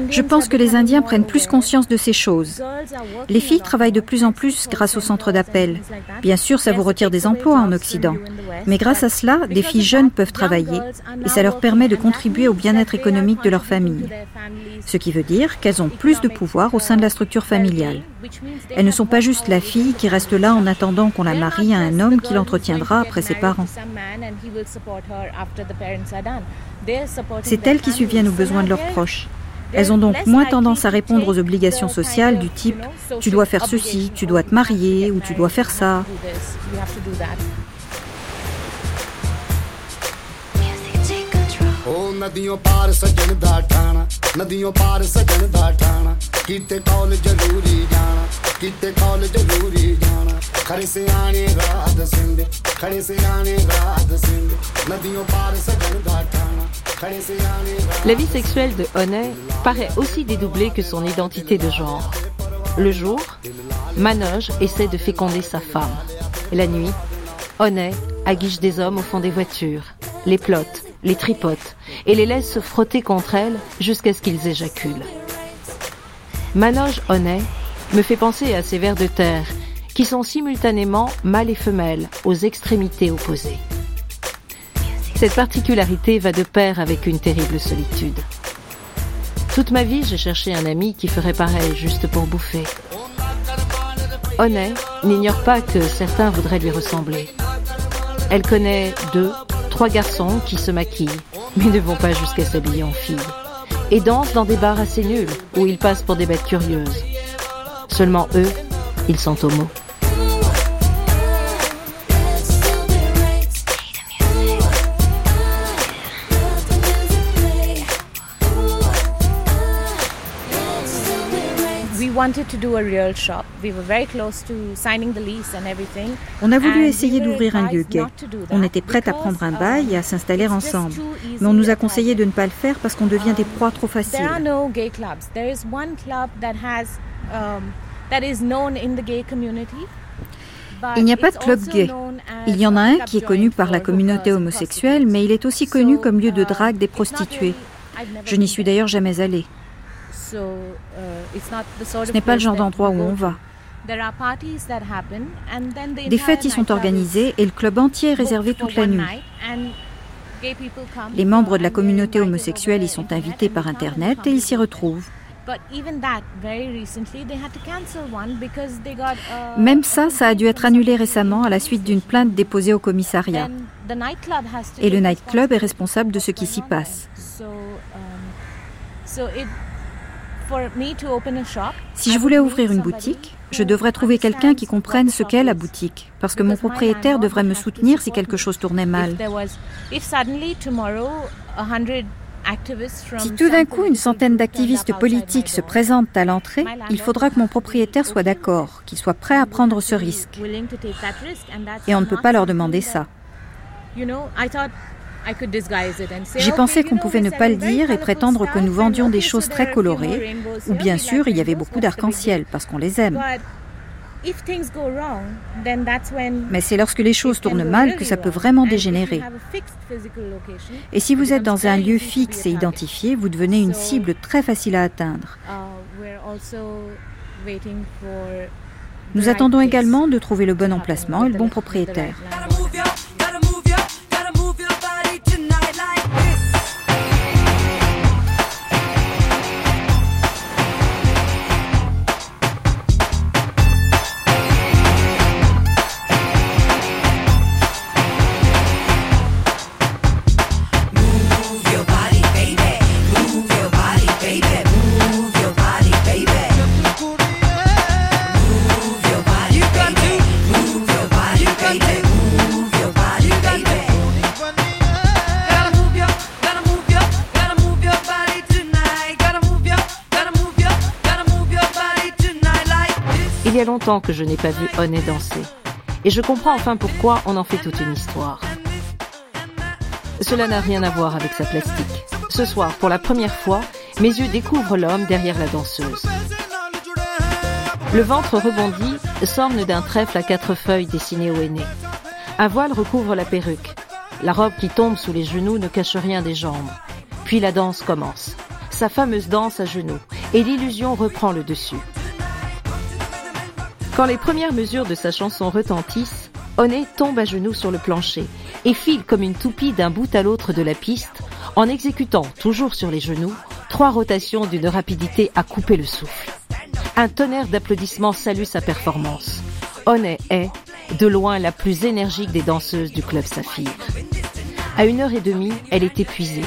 Je pense que les Indiens prennent plus conscience de ces choses. Les filles travaillent de plus en plus grâce au centre d'appel. Bien sûr, ça vous retire des emplois en Occident. Mais grâce à cela, des filles jeunes peuvent travailler et ça leur permet de contribuer au bien-être économique de leur famille. Ce qui veut dire qu'elles ont plus de pouvoir au sein de la structure familiale. Elles ne sont pas juste la fille qui reste là en attendant qu'on la marie à un homme qui l'entretiendra après ses parents. C'est elles qui subviennent aux besoins de leurs proches. Elles ont donc moins tendance à répondre aux obligations sociales du type tu dois faire ceci, tu dois te marier ou tu dois faire ça. La vie sexuelle de Honey paraît aussi dédoublée que son identité de genre. Le jour, Manoj essaie de féconder sa femme. La nuit, Honey aguiche des hommes au fond des voitures, les plotte, les tripote et les laisse se frotter contre elle jusqu'à ce qu'ils éjaculent. Manoj Honey me fait penser à ces vers de terre qui sont simultanément mâles et femelles aux extrémités opposées. Cette particularité va de pair avec une terrible solitude. Toute ma vie, j'ai cherché un ami qui ferait pareil juste pour bouffer. Honey n'ignore pas que certains voudraient lui ressembler. Elle connaît deux, trois garçons qui se maquillent, mais ne vont pas jusqu'à s'habiller en fille, et dansent dans des bars assez nuls où ils passent pour des bêtes curieuses. Seulement eux, ils sont homo. On a voulu essayer d'ouvrir un lieu gay. On était prêts à prendre un bail et à s'installer ensemble. Mais on nous a conseillé de ne pas le faire parce qu'on devient des proies trop faciles. Il n'y a pas de club gay. Il y en a un qui est connu par la communauté homosexuelle, mais il est aussi connu comme lieu de drague des prostituées. Je n'y suis d'ailleurs jamais allée. Uh, Ce n'est pas le genre d'endroit où on va. Des fêtes y sont organisées et le club entier est réservé toute la nuit. Les membres de la communauté homosexuelle y sont invités par Internet et ils s'y retrouvent. Même ça, ça a dû être annulé récemment à la suite d'une plainte déposée au commissariat. Et le nightclub est responsable de ce qui s'y passe. Si je voulais ouvrir une boutique, je devrais trouver quelqu'un qui comprenne ce qu'est la boutique, parce que mon propriétaire devrait me soutenir si quelque chose tournait mal. Si tout d'un coup une centaine d'activistes politiques se présentent à l'entrée, il faudra que mon propriétaire soit d'accord, qu'il soit prêt à prendre ce risque. Et on ne peut pas leur demander ça. J'ai pensé qu'on pouvait ne pas le dire et prétendre que nous vendions des choses très colorées, ou bien sûr il y avait beaucoup d'arc-en-ciel parce qu'on les aime. Mais c'est lorsque les choses tournent mal que ça peut vraiment dégénérer. Et si vous êtes dans un lieu fixe et identifié, vous devenez une cible très facile à atteindre. Uh, nous attendons également de trouver le bon emplacement et le bon propriétaire. Longtemps que je n'ai pas vu Honey danser. Et je comprends enfin pourquoi on en fait toute une histoire. Cela n'a rien à voir avec sa plastique. Ce soir, pour la première fois, mes yeux découvrent l'homme derrière la danseuse. Le ventre rebondi s'orne d'un trèfle à quatre feuilles dessiné au henné. Un voile recouvre la perruque. La robe qui tombe sous les genoux ne cache rien des jambes. Puis la danse commence. Sa fameuse danse à genoux. Et l'illusion reprend le dessus. Quand les premières mesures de sa chanson retentissent, Honey tombe à genoux sur le plancher et file comme une toupie d'un bout à l'autre de la piste en exécutant, toujours sur les genoux, trois rotations d'une rapidité à couper le souffle. Un tonnerre d'applaudissements salue sa performance. Honey est, de loin, la plus énergique des danseuses du club Saphir. À une heure et demie, elle est épuisée.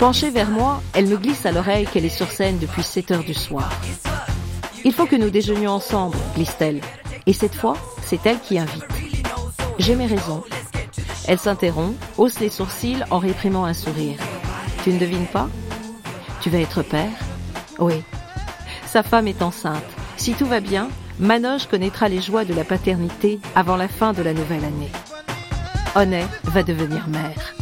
Penchée vers moi, elle me glisse à l'oreille qu'elle est sur scène depuis 7 heures du soir. Il faut que nous déjeunions ensemble, glisse-t-elle. Et cette fois, c'est elle qui invite. J'ai mes raisons. Elle s'interrompt, hausse les sourcils en réprimant un sourire. Tu ne devines pas? Tu vas être père? Oui. Sa femme est enceinte. Si tout va bien, Manoche connaîtra les joies de la paternité avant la fin de la nouvelle année. Honey va devenir mère.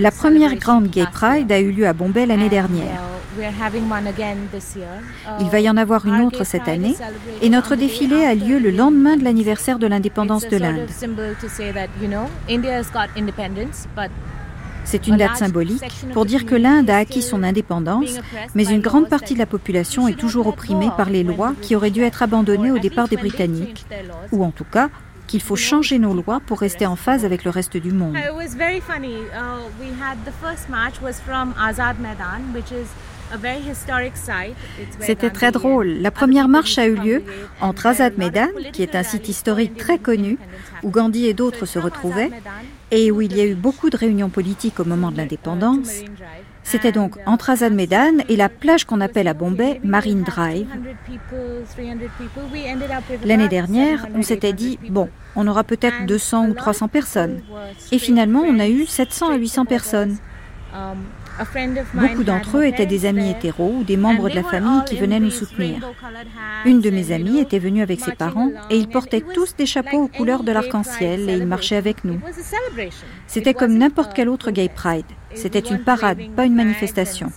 La première grande Gay Pride a eu lieu à Bombay l'année dernière. Uh, Il va y en avoir une autre cette année. et notre défilé a lieu le lendemain de l'anniversaire de l'indépendance de l'Inde. C'est une date symbolique pour dire que l'Inde a acquis son indépendance, mais une grande partie de la population est toujours opprimée par les lois qui auraient dû être abandonnées au départ des Britanniques, ou en tout cas qu'il faut changer nos lois pour rester en phase avec le reste du monde. C'était très drôle. La première marche a eu lieu entre Azad Maidan, qui est un site historique très connu, où Gandhi et d'autres se retrouvaient, et où il y a eu beaucoup de réunions politiques au moment de l'indépendance. C'était donc entre Azad Maidan et la plage qu'on appelle à Bombay Marine Drive. L'année dernière, on s'était dit, bon, on aura peut-être 200 ou 300 personnes. Et finalement, on a eu 700 à 800 personnes. Beaucoup d'entre eux étaient des amis hétéros ou des membres de la famille qui venaient nous soutenir. Une de mes amies était venue avec ses parents et ils portaient tous des chapeaux aux couleurs de l'arc-en-ciel et ils marchaient avec nous. C'était comme n'importe quel autre gay pride. C'était une parade, pas une manifestation.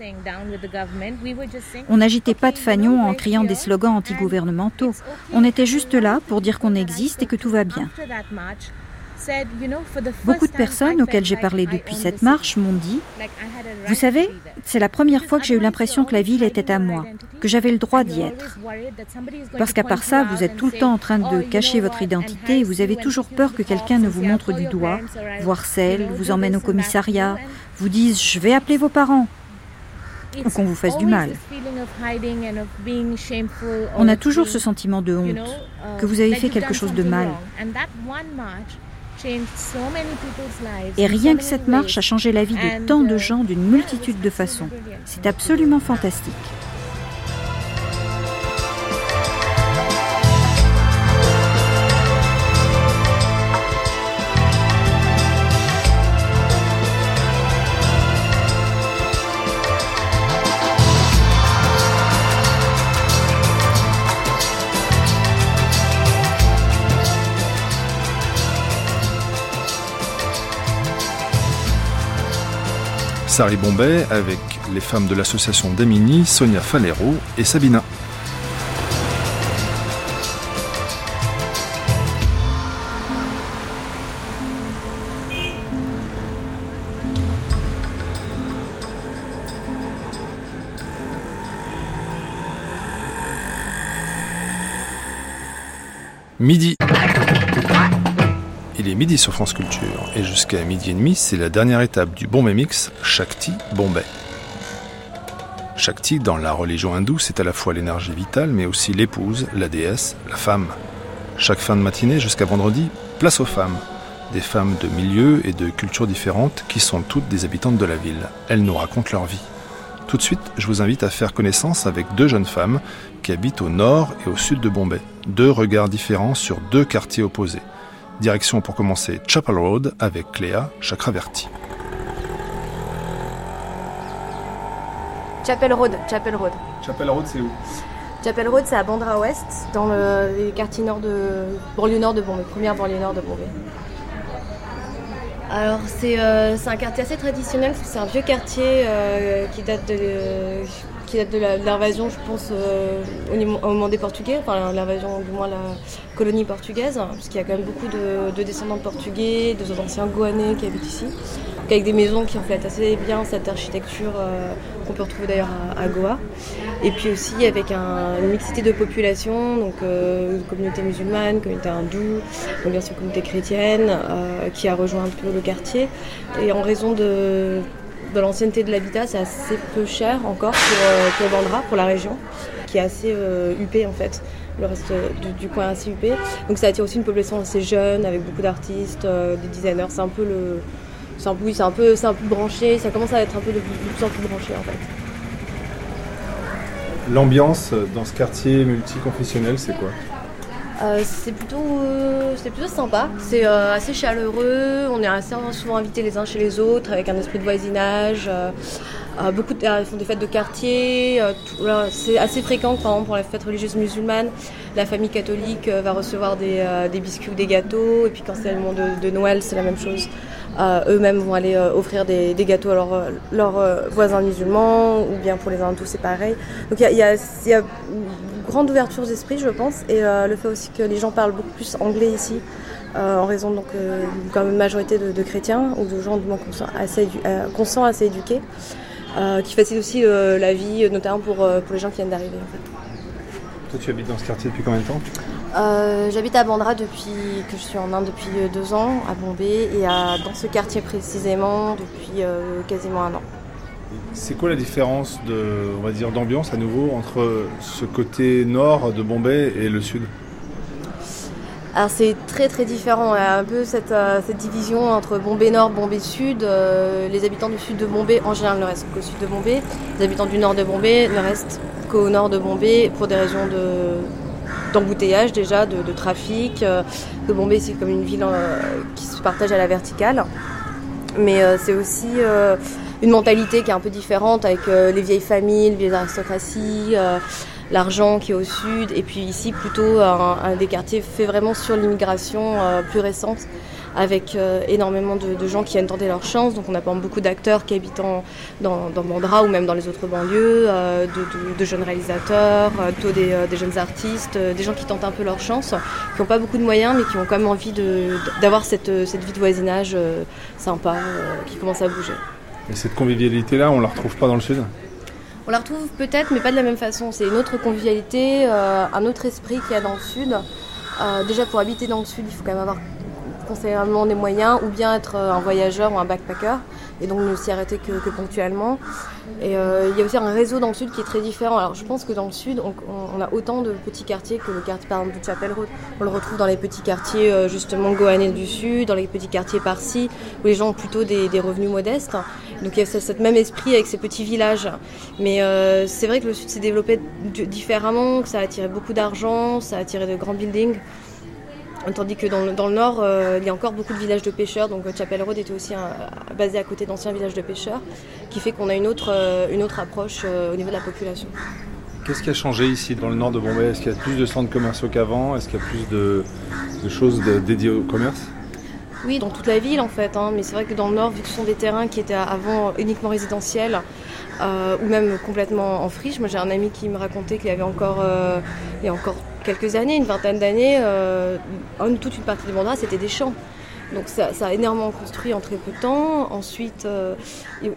On n'agitait pas de fanion en criant des slogans antigouvernementaux. On était juste là pour dire qu'on existe et que tout va bien. Beaucoup de personnes auxquelles j'ai parlé depuis cette marche m'ont dit, vous savez, c'est la première fois que j'ai eu l'impression que la ville était à moi, que j'avais le droit d'y être. Parce qu'à part ça, vous êtes tout le temps en train de cacher votre identité. Et vous avez toujours peur que quelqu'un ne vous montre du doigt, vous harcèle, vous emmène au commissariat, vous dise je vais appeler vos parents. Ou qu'on vous fasse du mal. On a toujours ce sentiment de honte, que vous avez fait quelque chose de mal. Et rien que cette marche a changé la vie de tant de gens d'une multitude de façons. C'est absolument fantastique. Sari Bombay avec les femmes de l'association Damini, Sonia Falero et Sabina. Midi. Midi sur France Culture et jusqu'à midi et demi, c'est la dernière étape du Bombay Mix Shakti Bombay. Shakti, dans la religion hindoue, c'est à la fois l'énergie vitale, mais aussi l'épouse, la déesse, la femme. Chaque fin de matinée jusqu'à vendredi, place aux femmes. Des femmes de milieux et de cultures différentes qui sont toutes des habitantes de la ville. Elles nous racontent leur vie. Tout de suite, je vous invite à faire connaissance avec deux jeunes femmes qui habitent au nord et au sud de Bombay. Deux regards différents sur deux quartiers opposés. Direction pour commencer Chapel Road avec Cléa Chakraverti. Chapel Road, Chapel Road. Chapel Road, c'est où? Chapel Road, c'est à Bandra Ouest, dans le quartier nord de banlieue nord de Bombay, première banlieue nord de Bombay. Alors euh, c'est un quartier assez traditionnel, c'est un vieux quartier euh, qui date de, qui date de l'invasion, je pense, euh, au, moment des Portugais, enfin l'invasion, du moins la colonie portugaise, parce qu'il y a quand même beaucoup de, descendants de Portugais, de anciens Goanais qui habitent ici, avec des maisons qui reflètent assez bien cette architecture euh, qu'on peut retrouver d'ailleurs à, Goa. Et puis aussi avec une mixité de population, donc euh, communauté musulmane, communauté hindoue, donc bien sûr communauté chrétienne, qui a rejoint un peu le quartier. Et en raison de de l'ancienneté de l'habitat, c'est assez peu cher encore pour, euh, pour, pour la région, qui est assez euh, huppée en fait. Le reste du, coin est assez huppé. Donc ça attire aussi une population assez jeune, avec beaucoup d'artistes, euh, des designers. C'est un peu le. C'est un, un, peu, un peu branché, ça commence à être un peu de, plus en plus branché en fait. L'ambiance dans ce quartier multiconfessionnel, c'est quoi? Euh, c'est plutôt, euh, plutôt sympa, c'est euh, assez chaleureux, on est assez souvent invités les uns chez les autres avec un esprit de voisinage. beaucoup font des fêtes de quartier, c'est assez fréquent par exemple pour la fête religieuse musulmane, la famille catholique va recevoir des, biscuits ou des gâteaux, et puis quand c'est le moment de Noël c'est la même chose. Eux-mêmes vont aller offrir des, gâteaux à leurs voisins musulmans, ou bien pour les hindous c'est pareil. Donc il y a, grande ouverture d'esprit, je pense, et le fait aussi que les gens parlent beaucoup plus anglais ici. en raison donc d'une majorité de, chrétiens ou de gens du moins assez, conscients, assez éduqués, qui facilite aussi la vie, notamment pour, pour les gens qui viennent d'arriver. Toi, tu habites dans ce quartier depuis combien de temps euh, J'habite à Bandra depuis que je suis en Inde depuis euh, deux ans, à Bombay, et dans ce quartier précisément depuis euh, quasiment un an. C'est quoi la différence de, on d'ambiance à nouveau entre ce côté nord de Bombay et le sud? Alors c'est très très différent, il y a un peu cette, cette division entre Bombay Nord, Bombay Sud. les habitants du sud de Bombay en général ne restent qu'au sud de Bombay. Les habitants du nord de Bombay ne restent qu'au nord de Bombay pour des raisons de, d'embouteillage déjà, de, trafic. Euh, que Bombay, c'est comme une ville euh, qui se partage à la verticale. Mais euh, c'est aussi une mentalité qui est un peu différente avec les vieilles familles, les vieilles aristocraties, l'argent qui est au sud. Et puis ici, plutôt un, des quartiers fait vraiment sur l'immigration plus récente avec euh, énormément de, gens qui viennent tenter leur chance. Donc on a beaucoup d'acteurs qui habitent dans, dans Bandra ou même dans les autres banlieues, euh, de, jeunes réalisateurs, euh, des, jeunes artistes, des gens qui tentent un peu leur chance, qui n'ont pas beaucoup de moyens mais qui ont quand même envie d'avoir cette, cette, vie de voisinage sympa qui commence à bouger. Et cette convivialité-là, on ne la retrouve pas dans le sud on la retrouve peut-être, mais pas de la même façon. C'est une autre convivialité, un autre esprit qu'il y a dans le sud. déjà, pour habiter dans le sud, il faut quand même avoir conseillement des moyens, ou bien être euh, un voyageur ou un backpacker, et donc ne s'y arrêter que, ponctuellement. Et euh, il y a aussi un réseau dans le sud qui est très différent. Alors je pense que dans le sud, on, a autant de petits quartiers que le quartier par exemple du Chapel Road. On le retrouve dans les petits quartiers euh, justement goanais du sud, dans les petits quartiers Parsi, où les gens ont plutôt des, revenus modestes. Donc il y a ce même esprit avec ces petits villages. Mais c'est vrai que le sud s'est développé différemment, que ça a attiré beaucoup d'argent, ça a attiré de grands buildings. Tandis que dans le, nord, euh, il y a encore beaucoup de villages de pêcheurs. Donc euh, Chapel Road était aussi basé à côté d'anciens villages de pêcheurs, qui fait qu'on a une autre, euh, une autre approche au niveau de la population. Qu'est-ce qui a changé ici dans le nord de Bombay? Est-ce qu'il y a plus de centres commerciaux qu'avant? Est-ce qu'il y a plus de, choses dédiées au commerce? Oui, dans toute la ville en fait, hein. mais c'est vrai que dans le nord, vu que ce sont des terrains qui étaient avant uniquement résidentiels, ou même complètement en friche. Moi j'ai un ami qui me racontait qu'il y avait encore, il y a encore quelques années, une vingtaine d'années, euh, toute une partie du Bandra, c'était des champs. Donc ça, a énormément construit en très peu de temps. Ensuite, euh,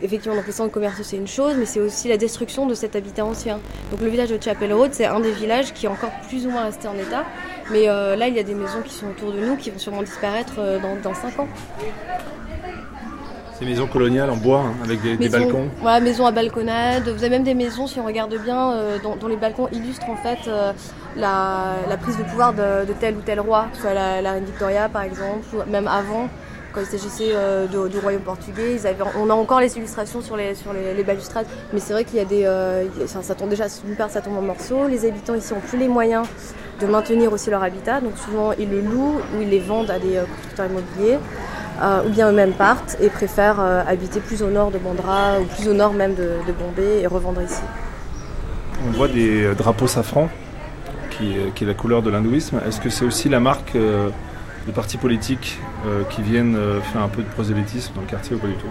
effectivement, les centres commerciaux c'est une chose, mais c'est aussi la destruction de cet habitat ancien. Donc le village de Chapel Road, c'est un des villages qui est encore plus ou moins resté en état. Mais euh, là, il y a des maisons qui sont autour de nous qui vont sûrement disparaître dans, dans 5 ans. Des maisons coloniales en bois, hein, avec des, balcons Ouais, maisons à balconnade. Vous avez même des maisons, si on regarde bien, dont, les balcons illustrent en fait la, prise de pouvoir de, tel ou tel roi, soit la, reine Victoria par exemple, ou même avant, quand il s'agissait euh, du, royaume portugais. Ils avaient, on a encore les illustrations sur les, sur les, balustrades, mais c'est vrai qu'il y a des. Euh, ça, tombe déjà, d'une part, ça tombe en morceaux. Les habitants ici ont plus les moyens de maintenir aussi leur habitat, donc souvent ils le louent ou ils les vendent à des euh, constructeurs immobiliers. ou bien eux-mêmes partent et préfèrent habiter plus au nord de Bandra ou plus au nord même de, Bombay et revendre ici. On voit des drapeaux safran euh, qui, est la couleur de l'hindouisme. Est-ce que c'est aussi la marque euh, de partis politiques euh, qui viennent faire un peu de prosélytisme dans le quartier ou pas du tout?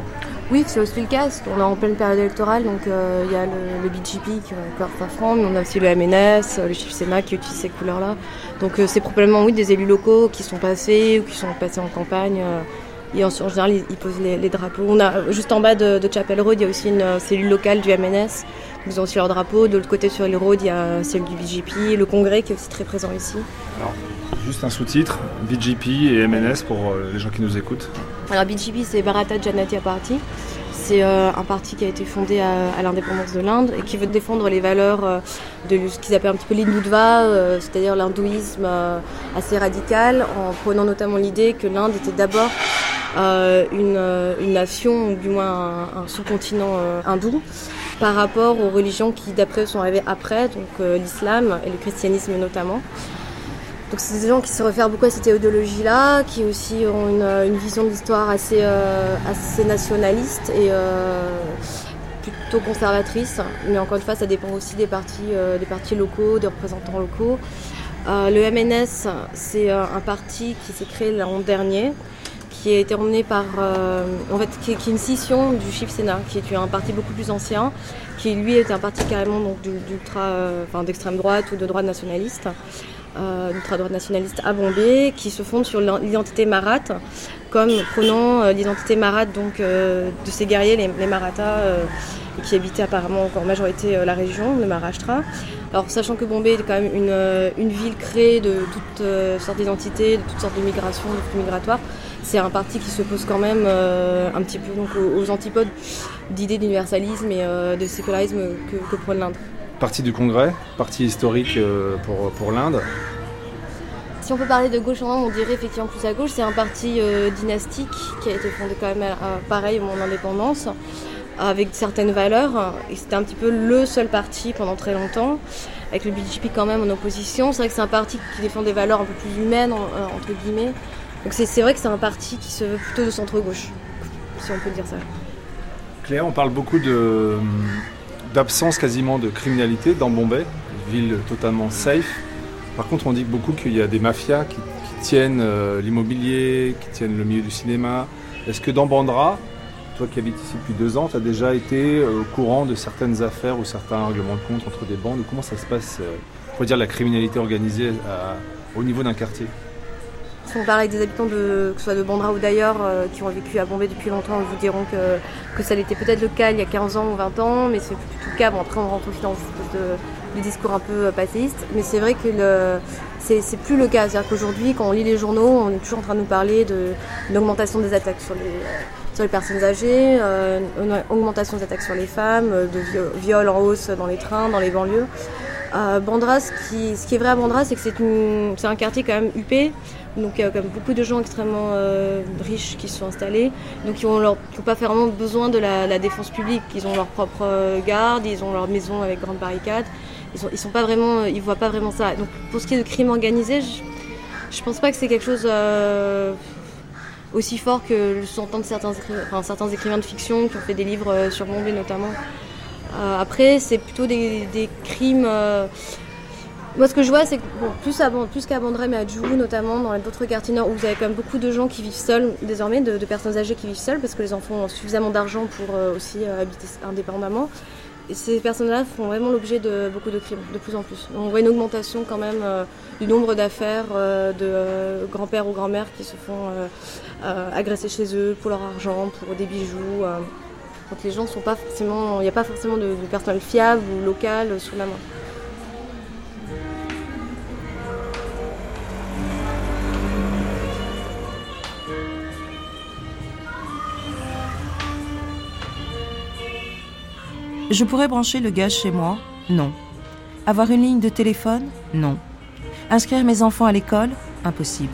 Oui, c'est aussi le cas. On est en pleine période électorale, donc il y a le, BGP qui est encore safran, mais on a aussi le MNS, le Chief Sénat qui utilise ces couleurs-là. Donc c'est probablement oui, des élus locaux qui sont passés ou qui sont passés en campagne. Et en, général, ils, posent les, drapeaux. On a, juste en bas de, Chapel Road, il y a aussi une cellule locale du MNS ils ont aussi leur drapeau. De l'autre côté, sur les road, il y a celle du BGP, le congrès qui est aussi très présent ici. Alors, juste un sous-titre BGP et MNS pour euh, les gens qui nous écoutent. Alors, BGP, c'est Bharata Janatiya Party. C'est euh, un parti qui a été fondé à, l'indépendance de l'Inde et qui veut défendre les valeurs euh, de ce qu'ils appellent un petit peu l'hindutva, c'est-à-dire l'hindouisme assez radical, en prenant notamment l'idée que l'Inde était d'abord une, nation, ou du moins un sous-continent hindou, par rapport aux religions qui d'après eux sont arrivées après, donc l'islam et le christianisme notamment. Donc c'est des gens qui se réfèrent beaucoup à cette idéologie-là, qui aussi ont une, vision de l'histoire assez, euh, assez nationaliste et euh, plutôt conservatrice. Mais encore une fois, ça dépend aussi des partis, des partis locaux, des représentants locaux. le MNS, c'est un parti qui s'est créé l'an dernier, qui a été emmené par, euh, en fait, qui, est une scission du Shiv Sena, qui est un parti beaucoup plus ancien, qui lui est un parti carrément donc d'ultra, euh, enfin d'extrême droite ou de droite nationaliste, euh, d'ultra droite nationaliste à Bombay, qui se fonde sur l'identité marath, comme prenant l'identité marath donc de ces guerriers, les, les Marathas, qui habitaient apparemment en majorité la région, le Maharashtra. Alors sachant que Bombay est quand même une, ville créée de toutes sortes d'identités, de toutes sortes de migrations, de flux migratoires, c'est un parti qui se pose quand même euh, un petit peu donc, aux, antipodes d'idées d'universalisme et euh, de sécularisme que, que prône l'Inde. Parti du Congrès, parti historique euh, pour, pour l'Inde. Si on peut parler de gauche en Inde, on dirait effectivement plus à gauche. C'est un parti dynastique qui a été fondé quand même pareil au moment de l'indépendance, avec certaines valeurs. Et c'était un petit peu le seul parti pendant très longtemps avec le BJP quand même en opposition. C'est vrai que c'est un parti qui défend des valeurs un peu plus humaines, entre guillemets, donc c'est vrai que c'est un parti qui se veut plutôt de centre-gauche, si on peut dire ça. Claire, on parle beaucoup de, d'absence quasiment de criminalité dans Bombay, ville totalement safe. Par contre, on dit beaucoup qu'il y a des mafias qui, tiennent euh, l'immobilier, qui tiennent le milieu du cinéma. Est-ce que dans Bandra, toi qui habites ici depuis deux ans, tu as déjà été euh, au courant de certaines affaires ou certains règlements de compte entre des bandes? Comment ça se passe, euh, pour dire, la criminalité organisée au niveau d'un quartier? Si on parle avec des habitants de, que ce soit de Bandra ou d'ailleurs euh, qui ont vécu à Bombay depuis longtemps, ils vous diront que, que ça l'était peut-être le cas il y a 15 ans ou 20 ans, mais c'est plus tout le cas. Bon, après, on rentre aussi dans ce discours un peu euh, passéiste, mais c'est vrai que c'est, plus le cas. C'est-à-dire qu'aujourd'hui, quand on lit les journaux, on est toujours en train de nous parler de, des attaques sur les, personnes âgées, euh, augmentation des attaques sur les femmes, de viols en hausse dans les trains, dans les banlieues. Bandra, ce qui, ce qui est vrai à Bandra, c'est que c'est un quartier quand même huppé. Donc même beaucoup de gens extrêmement euh, riches qui se sont installés. Donc ils n'ont pas vraiment besoin de la, défense publique. Ils ont leur propre euh, garde, ils ont leur maison avec grande barricade. Ils, ne sont pas vraiment, ils voient pas vraiment ça. Donc pour ce qui est de crime organisé, je, ne pense pas que c'est quelque chose euh, aussi fort que le s'entendent certains, certains écrivains de fiction qui ont fait des livres sur Bombay notamment. après, c'est plutôt des, des crimes moi, ce que je vois, c'est que plus, à, plus qu'à Bandra, mais à Djougou notamment, dans d'autres quartiers nord, où vous avez quand même beaucoup de gens qui vivent seuls, désormais, de, personnes âgées qui vivent seules, parce que les enfants ont suffisamment d'argent pour euh, aussi euh, habiter indépendamment. ces personnes-là font vraiment l'objet de beaucoup de crimes, de plus en plus. On voit une augmentation quand même euh, du nombre d'affaires de grands-pères ou grand-mères qui se font agresser chez eux pour leur argent, pour des bijoux. Donc les gens sont pas forcément, il n'y a pas forcément de, de personnel fiable ou local sous la main. Je pourrais brancher le gaz chez moi Non. Avoir une ligne de téléphone Non. Inscrire mes enfants à l'école Impossible.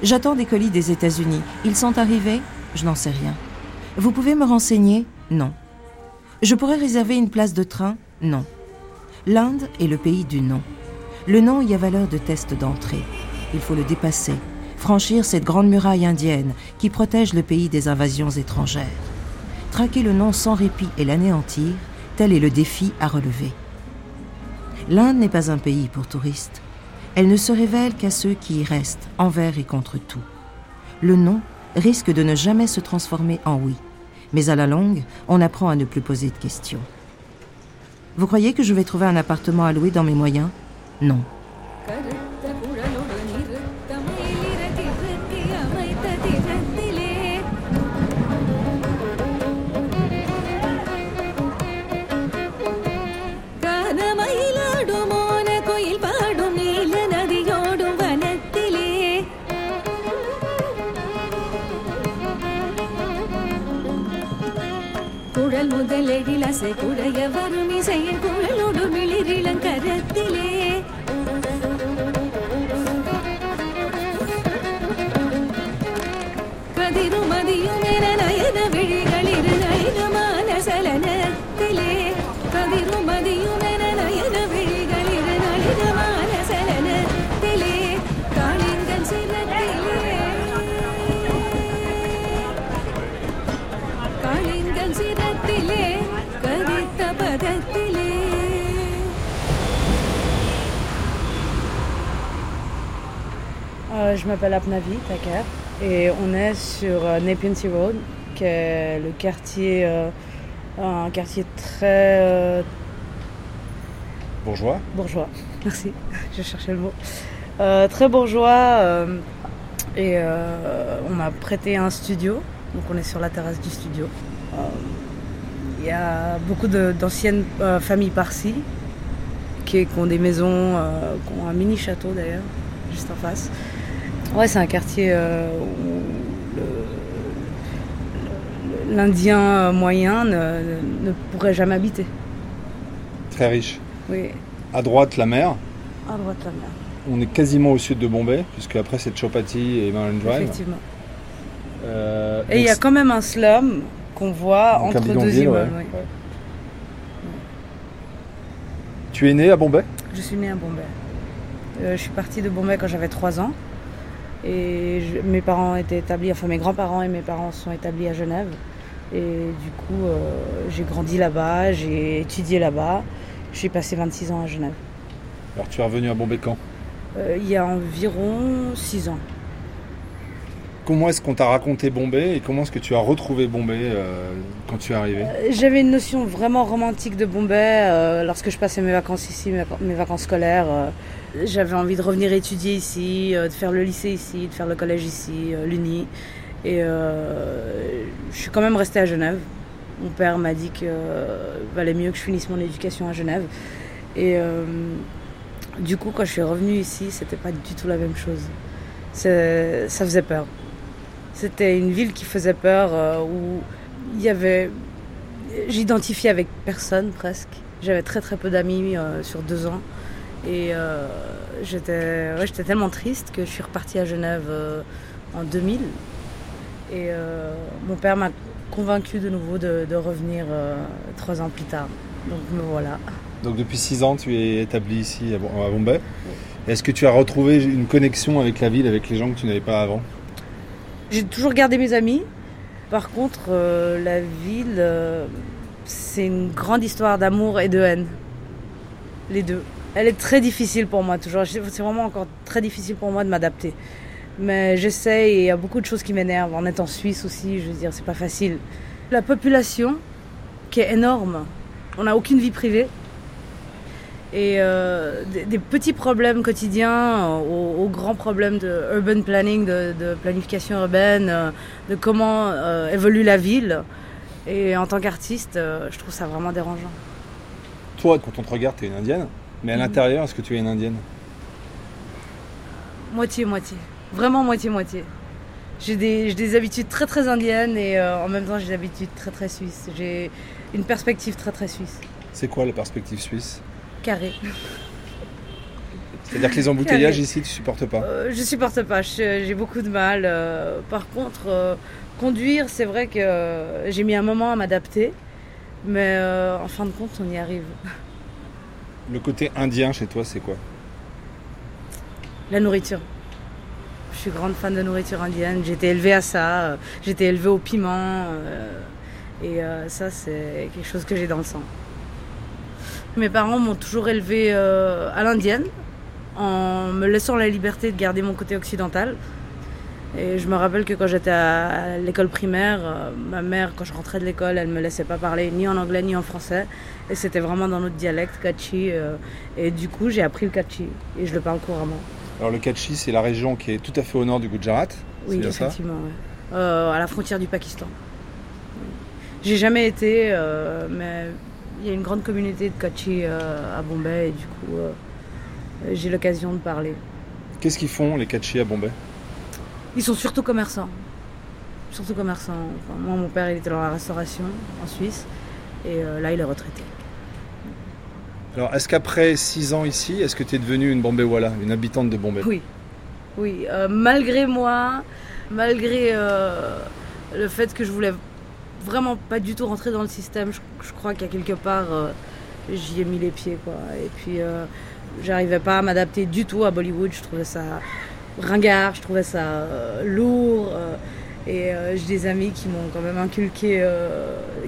J'attends des colis des États-Unis. Ils sont arrivés Je n'en sais rien. Vous pouvez me renseigner Non. Je pourrais réserver une place de train Non. L'Inde est le pays du non. Le non y a valeur de test d'entrée. Il faut le dépasser, franchir cette grande muraille indienne qui protège le pays des invasions étrangères. Traquer le nom sans répit et l'anéantir, tel est le défi à relever. L'Inde n'est pas un pays pour touristes. Elle ne se révèle qu'à ceux qui y restent, envers et contre tout. Le non risque de ne jamais se transformer en oui, mais à la longue, on apprend à ne plus poser de questions. Vous croyez que je vais trouver un appartement à louer dans mes moyens? Non. அசை குடைய வரும் இசையை குழ je m'appelle Apnavi Taker et on est sur euh, Road, qui est le quartier, euh, un quartier très euh, bourgeois. Bourgeois, *laughs* merci, je cherchais le mot. très bourgeois et on m'a prêté un studio, donc on est sur la terrasse du studio. Il y a beaucoup d'anciennes familles par-ci qui, ont des maisons, qui ont un mini château d'ailleurs, juste en face. Ouais, c'est un quartier euh, où l'Indien moyen ne, pourrait jamais habiter. Très riche. Oui. À droite, la mer. À droite, la mer. On est quasiment au sud de Bombay, puisque après c'est Chopati et Drive. Effectivement. et il y a quand même un slum qu'on voit entre deux immeubles. Tu es né à Bombay? Je suis né à Bombay. Euh, je suis partie de Bombay quand j'avais 3 ans. Et mes parents étaient établis, enfin mes grands-parents et mes parents sont établis à Genève. Et du coup, euh, j'ai grandi là-bas, j'ai étudié là-bas. J'ai passé 26 ans à Genève. Alors tu es revenu à Bombay quand? Euh, Il y a environ 6 ans. Comment est-ce qu'on t'a raconté Bombay et comment est-ce que tu as retrouvé Bombay euh, quand tu es arrivé J'avais une notion vraiment romantique de Bombay lorsque je passais mes vacances ici, mes, vacances scolaires. J'avais envie de revenir étudier ici, de faire le lycée ici, de faire le collège ici, l'Uni. Et je suis quand même restée à Genève. Mon père m'a dit qu'il valait mieux que je finisse mon éducation à Genève. Et du coup, quand je suis revenue ici, c'était pas du tout la même chose. Ça faisait peur. C'était une ville qui faisait peur, euh, où il y avait. J'identifiais avec personne presque. J'avais très très peu d'amis euh, sur deux ans. Et euh, j'étais ouais, tellement triste que je suis repartie à Genève en 2000. Et mon père m'a convaincu de nouveau de, revenir trois ans plus tard. Donc me voilà. Donc depuis six ans, tu es établi ici à Bombay. Est-ce que tu as retrouvé une connexion avec la ville, avec les gens que tu n'avais pas avant? J'ai toujours gardé mes amis. Par contre, euh, la ville, euh, c'est une grande histoire d'amour et de haine. Les deux. Elle est très difficile pour moi, toujours. C'est vraiment encore très difficile pour moi de m'adapter. Mais j'essaie et il y a beaucoup de choses qui m'énervent. En étant suisse aussi, je veux dire, c'est pas facile. La population qui est énorme. On n'a aucune vie privée. Et euh, des, petits problèmes quotidiens aux, grands problèmes de urban planning, de, planification urbaine, de comment évolue la ville. Et en tant qu'artiste, je trouve ça vraiment dérangeant. Toi, quand on te regarde, tu es une indienne, mais à mm. l'intérieur, est-ce que tu es une indienne? Moitié-moitié. Vraiment moitié-moitié. J'ai des, habitudes très très indiennes et euh, en même temps j'ai des habitudes très très suisses. J'ai une perspective très très suisse. C'est quoi la perspective suisse? Carré. C'est-à-dire que les embouteillages ici, tu supportes pas? Euh, Je supporte pas, j'ai beaucoup de mal. Euh, par contre, conduire, c'est vrai que j'ai mis un moment à m'adapter, mais en fin de compte, on y arrive. Le côté indien chez toi, c'est quoi La nourriture. Je suis grande fan de nourriture indienne. Été élevée à ça. Euh, été élevée au piment. Euh, et euh, ça, c'est quelque chose que j'ai dans le sang. Mes parents m'ont toujours élevée à l'indienne, en me laissant la liberté de garder mon côté occidental. Et je me rappelle que quand j'étais à l'école primaire, ma mère, quand je rentrais de l'école, elle me laissait pas parler ni en anglais ni en français. Et c'était vraiment dans notre dialecte, Kachi. et du coup, j'ai appris le Kachi et je le parle couramment. Alors le Kachi, c'est la région qui est tout à fait au nord du Gujarat. Oui, effectivement. Euh, à la frontière du Pakistan. J'ai jamais été, euh, mais il y a une grande communauté de Kachi euh, à Bombay et du coup, j'ai l'occasion de parler. Qu'est-ce qu'ils font les Kachi à Bombay? Ils sont surtout commerçants. Surtout commerçants. moi, mon père, il était dans la restauration en Suisse et là, il est retraité. Alors, est-ce qu'après six ans ici, est-ce que tu es devenue une Bombay-Walla, une habitante de Bombay? Oui. Oui, euh, malgré moi, malgré euh, le fait que je voulais vraiment pas du tout rentrer dans le système, je, crois qu'il y a quelque part, euh, j'y ai mis les pieds, quoi. Et puis, j'arrivais pas à m'adapter du tout à Bollywood, je trouvais ça ringard, je trouvais ça lourd. et j'ai des amis qui m'ont quand même inculqué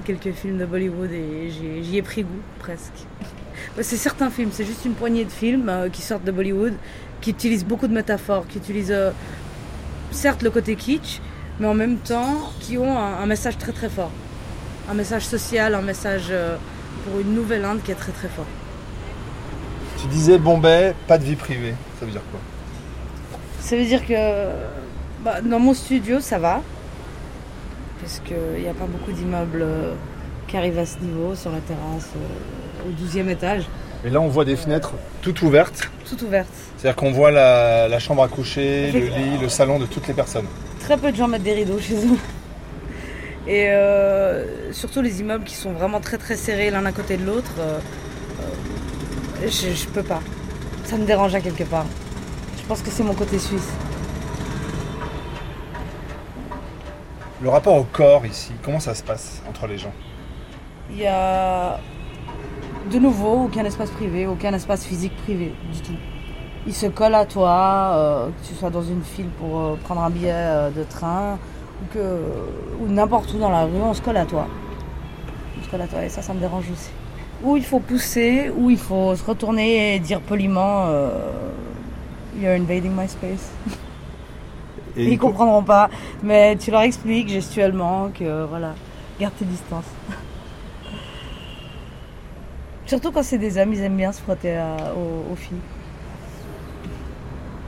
quelques films de Bollywood et j'y ai pris goût presque. *laughs* Bah, c'est certains films, c'est juste une poignée de films euh, qui sortent de Bollywood, qui utilisent beaucoup de métaphores, qui utilisent euh, certes le côté kitsch, mais en même temps qui ont un, message très très fort. Un message social, un message euh, pour une nouvelle Inde qui est très très fort. Tu disais Bombay, pas de vie privée. Ça veut dire quoi? Ça veut dire que bah, dans mon studio, ça va. Parce qu'il n'y a pas beaucoup d'immeubles qui arrivent à ce niveau, sur la terrasse au 12e étage. Et là, on voit des fenêtres toutes ouvertes. Toutes ouvertes. C'est-à-dire qu'on voit la, chambre à coucher, le lit, le salon de toutes les personnes. Très peu de gens mettent des rideaux chez eux. Et euh, surtout les immeubles qui sont vraiment très très serrés l'un à côté de l'autre, euh, euh, je, je peux pas. Ça me dérange à quelque part. Je pense que c'est mon côté suisse. Le rapport au corps ici, comment ça se passe entre les gens? Il y a de nouveau, aucun espace privé, aucun espace physique privé du tout. Il se colle à toi, euh, que tu sois dans une file pour euh, prendre un billet euh, de train ou, que, ou n'importe où dans la rue, on se colle à toi. On se colle à toi et ça, ça me dérange aussi. Ou il faut pousser, ou il faut se retourner et dire poliment You're invading my space. Et *laughs* Ils comprendront pas, mais tu leur expliques gestuellement que voilà, garde tes distances. *laughs* Surtout quand c'est des hommes, ils aiment bien se frotter aux, filles.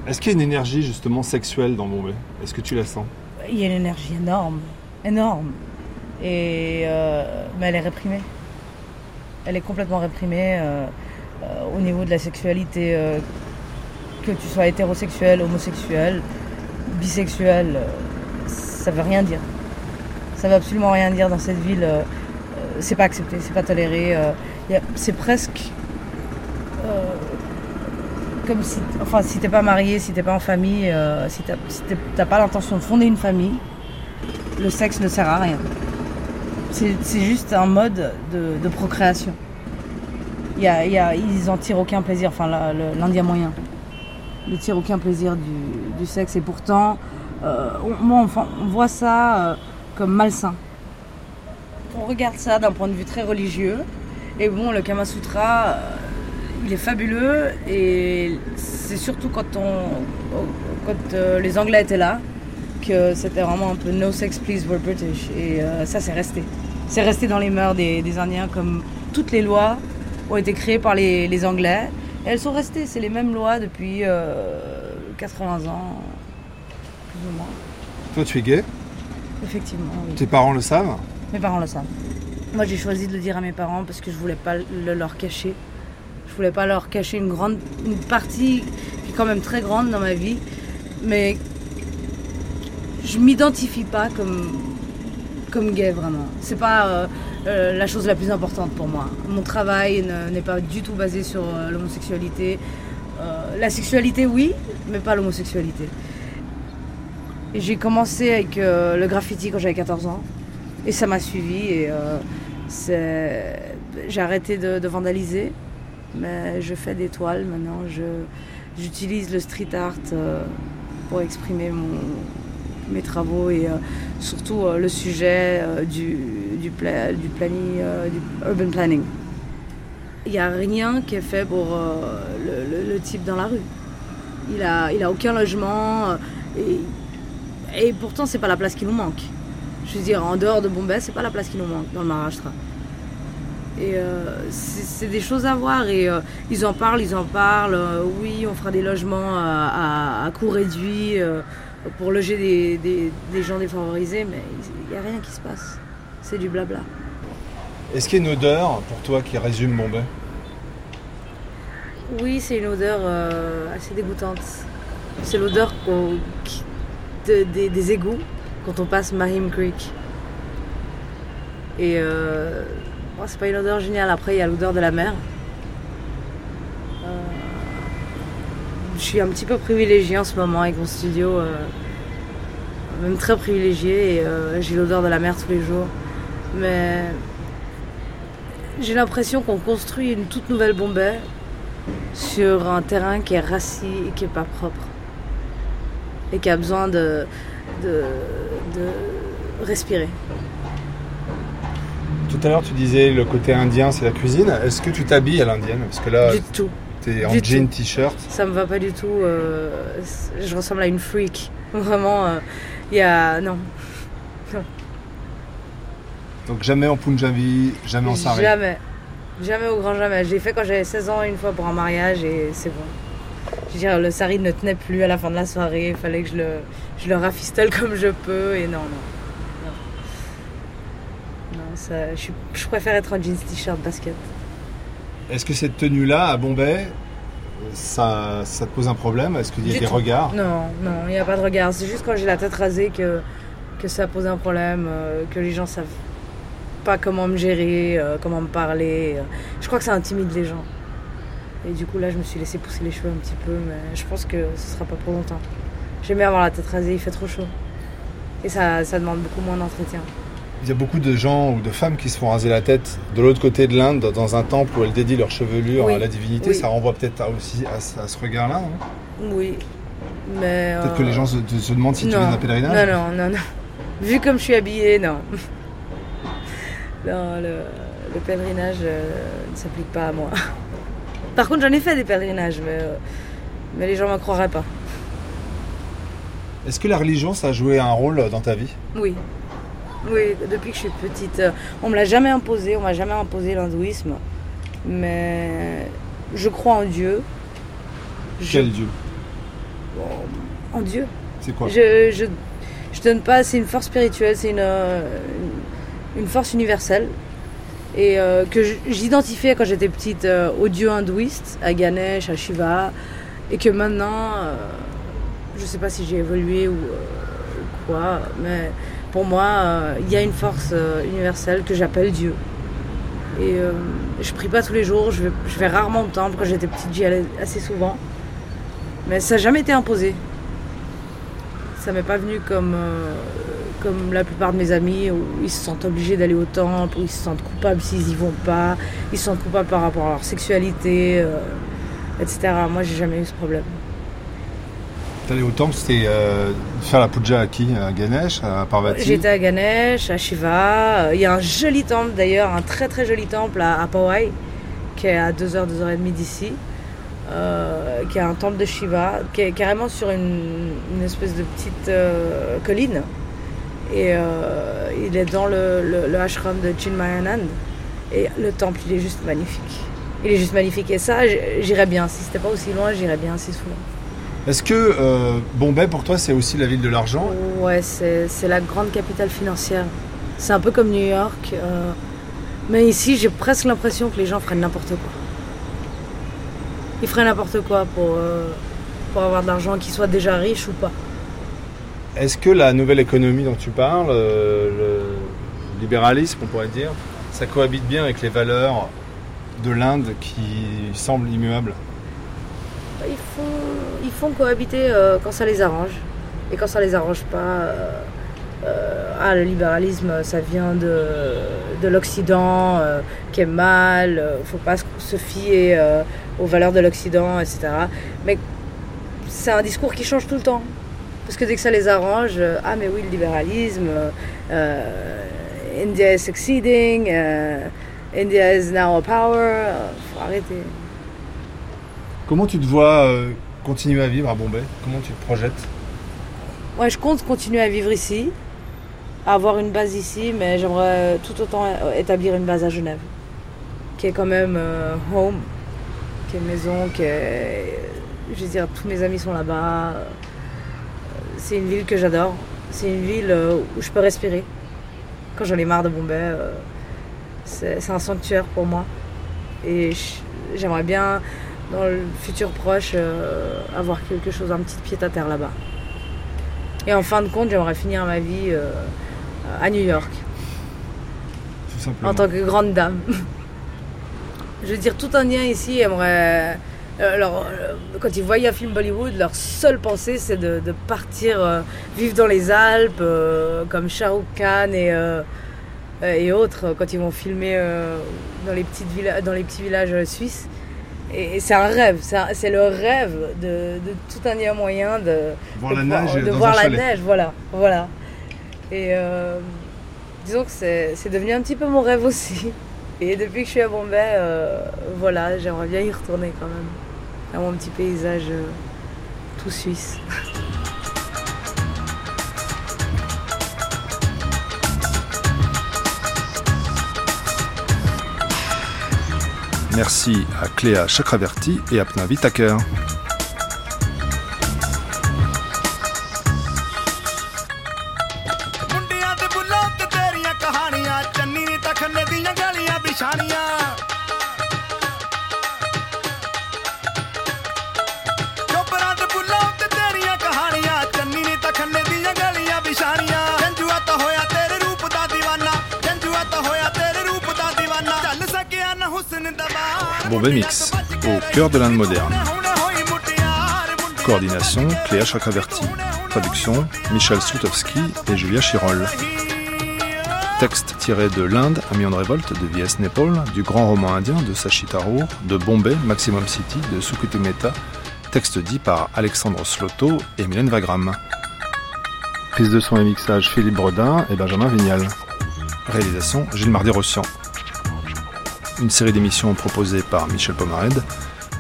Est-ce qu'il y a une énergie justement sexuelle dans Bombay? Est-ce que tu la sens? Il y a une énergie énorme, énorme. Et euh, mais elle est réprimée. Elle est complètement réprimée euh, euh, au niveau de la sexualité. Que tu sois hétérosexuel, homosexuel, bisexuel, ça veut rien dire. Ça veut absolument rien dire dans cette ville. c'est pas accepté, c'est pas toléré c'est presque euh, comme si, enfin, si t'es pas marié, si t'es pas en famille, euh, si t'as pas l'intention de fonder une famille, le sexe ne sert à rien. C'est juste un mode de, procréation. Ils en tirent aucun plaisir, enfin l'Indien moyen ne tire aucun plaisir du, sexe. Et pourtant, euh, on, moi, on voit ça comme malsain. On regarde ça d'un point de vue très religieux. Et bon, le Kama Sutra, euh, il est fabuleux. Et c'est surtout quand, on, euh, les Anglais étaient là que c'était vraiment un peu no sex please we're British. Et euh, ça c'est resté. C'est resté dans les mœurs des, Indiens comme toutes les lois ont été créées par les, Anglais et elles sont restées. C'est les mêmes lois depuis 80 euh, ans, plus ou moins. Toi tu es gay Effectivement. Oui. Tes parents le savent Mes parents le savent. Moi j'ai choisi de le dire à mes parents parce que je voulais pas le leur cacher. Je voulais pas leur cacher une grande une partie qui est quand même très grande dans ma vie, mais je m'identifie pas comme, comme gay vraiment. C'est pas euh, euh, la chose la plus importante pour moi. Mon travail n'est pas du tout basé sur euh, l'homosexualité. la sexualité, oui, mais pas l'homosexualité. J'ai commencé avec le graffiti quand j'avais 14 ans et ça m'a suivi et j'ai arrêté de, de, vandaliser, mais je fais des toiles maintenant. J'utilise le street art pour exprimer mon, mes travaux et euh, surtout euh, le sujet euh, du, du, du planning, du urban planning. Il n'y a rien qui est fait pour le, type dans la rue. Il n'a il a aucun logement et, et pourtant c'est pas la place qui nous manque. Je veux dire, en dehors de Bombay, c'est pas la place qui nous manque dans le Maharashtra. Et c'est des choses à voir. Et ils en parlent, ils en parlent. oui, on fera des logements à, à coût réduit pour loger des, des, gens défavorisés, mais il n'y a rien qui se passe. C'est du blabla. Est-ce qu'il y a une odeur pour toi qui résume Bombay Oui, c'est une odeur euh, assez dégoûtante. C'est l'odeur des, des, égouts quand on passe Mahim Creek. Et euh, c'est pas une odeur géniale. Après, il y a l'odeur de la mer. Je suis un petit peu privilégiée en ce moment avec mon studio, euh, même très privilégiée, et euh, j'ai l'odeur de la mer tous les jours. Mais j'ai l'impression qu'on construit une toute nouvelle Bombay sur un terrain qui est rassis et qui n'est pas propre. Et qui a besoin de, de, respirer. Tout à l'heure, tu disais le côté indien, c'est la cuisine. Est-ce que tu t'habilles à l'indienne? Parce que là, du tout en jean, t-shirt Ça me va pas du tout. Euh, je ressemble à une freak. *laughs* Vraiment, il euh, y a. Non. *laughs* Donc jamais en Punjabi, jamais en sari Jamais. Jamais au grand jamais. J'ai fait quand j'avais 16 ans une fois pour un mariage et c'est bon. Je veux dire, le sari ne tenait plus à la fin de la soirée. Il fallait que je le, je le rafistole *laughs* comme je peux et non, non. Non, ça, je, je préfère être en jeans, t-shirt, basket. Est-ce que cette tenue-là, à Bombay, ça, ça, te pose un problème? Est-ce qu'il y a des regards? Non, non, il n'y a pas de regard. C'est juste quand j'ai la tête rasée que, que ça pose un problème, euh, que les gens savent pas comment me gérer, euh, comment me parler. Je crois que ça intimide les gens. Et du coup, là, je me suis laissé pousser les cheveux un petit peu, mais je pense que ce sera pas pour longtemps. J'aimais avoir la tête rasée, il fait trop chaud. Et ça, ça demande beaucoup moins d'entretien. Il y a beaucoup de gens ou de femmes qui se font raser la tête de l'autre côté de l'Inde, dans un temple où elles dédient leur chevelure à la divinité. Ça renvoie peut-être aussi à, ce regard-là. Hein oui. Mais peut-être que les gens se, demandent si tu viens d'un pèlerinage. Non, non, non, non. Vu comme je suis habillée, non. non, le, pèlerinage euh, ne s'applique pas à moi. Par contre, j'en ai fait des pèlerinages, mais, euh, mais les gens ne m'en croiraient pas. Est-ce que la religion, ça a joué un rôle dans ta vie? Oui. Oui, depuis que je suis petite. Euh, on me l'a jamais imposé, on m'a jamais imposé l'hindouisme. Mais je crois en Dieu. Quel Dieu? En Dieu. C'est quoi? Je, je, je, donne pas, c'est une force spirituelle, c'est une, euh, une, force universelle. Et euh, que j'identifiais quand j'étais petite au dieu hindouiste, à Ganesh, à Shiva. Et que maintenant, je sais pas si j'ai évolué ou quoi, mais pour moi, euh, il y a une force euh, universelle que j'appelle Dieu. Et euh, je prie pas tous les jours, je vais, rarement au temple. Quand j'étais petite, j'y allais assez souvent. Mais ça n'a jamais été imposé. Ça m'est pas venu comme, comme la plupart de mes amis où ils se sentent obligés d'aller au temple, où ils se sentent coupables s'ils y vont pas, ils se sentent coupables par rapport à leur sexualité, etc. Moi, j'ai jamais eu ce problème. T'allais au temple, c'était euh, faire la puja à qui? À Ganesh, à Parvati? J'étais à Ganesh, à Shiva. Il y a un joli temple d'ailleurs, un très très joli temple à, à Powai, qui est à 2h, 2h30 d'ici, euh, qui a un temple de Shiva, qui est carrément sur une, espèce de petite euh, colline. Et euh, il est dans le, ashram de Chinmayanand. Et le temple, il est juste magnifique. Il est juste magnifique. Et ça, j'irais bien. Si c'était pas aussi loin, j'irais bien assez souvent. Est-ce que Bombay, pour toi, c'est aussi la ville de l'argent? Ouais, c'est la grande capitale financière. C'est un peu comme New York. mais ici, j'ai presque l'impression que les gens prennent n'importe quoi ils feraient n'importe quoi pour, euh, pour avoir de l'argent, qu'ils soient déjà riches ou pas. Est-ce que la nouvelle économie dont tu parles, euh, le libéralisme, on pourrait dire, ça cohabite bien avec les valeurs de l'Inde qui semblent immuables? Ils font, ils font cohabiter euh, quand ça les arrange. Et quand ça les arrange pas, ah, le libéralisme, ça vient de, de l'Occident, qui est mal, il faut pas se fier aux valeurs de l'Occident, etc. Mais c'est un discours qui change tout le temps. Parce que dès que ça les arrange, euh, ah mais oui, le libéralisme, euh, India is succeeding, euh, India is now a power, faut arrêter. Comment tu te vois continuer à vivre à Bombay Comment tu te projettes Moi, je compte continuer à vivre ici, avoir une base ici, mais j'aimerais tout autant établir une base à Genève, qui est quand même home maison, que je veux dire, tous mes amis sont là-bas. C'est une ville que j'adore. C'est une ville euh, où je peux respirer. Quand j'en ai marre de Bombay, euh, c'est un sanctuaire pour moi. Et j'aimerais bien, dans le futur proche, euh, avoir quelque chose, un petit pied à terre là-bas. Et en fin de compte, j'aimerais finir ma vie à New York. En tant que grande dame. Je veux dire, tout Indien ici aimerait. Euh, alors, euh, quand ils voient un film Bollywood, leur seule pensée c'est de, partir euh, vivre dans les Alpes, comme Shah Rukh Khan et, et autres, quand ils vont filmer dans, les petites dans les petits villages suisses. Et, c'est un rêve, c'est le rêve de, tout Indien moyen de voir la neige, de voir la neige, voilà, voilà. Et disons que c'est devenu un petit peu mon rêve aussi. Et depuis que je suis à Bombay, euh, voilà, j'aimerais bien y retourner quand même. À mon petit paysage euh, tout suisse. Merci à Cléa Chakraverti et à Pnavi Taker. Bombay Mix, au cœur de l'Inde moderne. Coordination Cléa Chakraverti. Traduction Michel Soutowski et Julia Chirol. Texte tiré de L'Inde, Ami en révolte de V.S. Nepal, du grand roman indien de Tharoor, de Bombay, Maximum City de Sukriti Mehta, texte dit par Alexandre Sloto et Mylène Vagram. Prise de son et mixage Philippe Bredin et Benjamin Vignal. Réalisation Gilles Mardi-Rossian une série d'émissions proposées par Michel Pomared,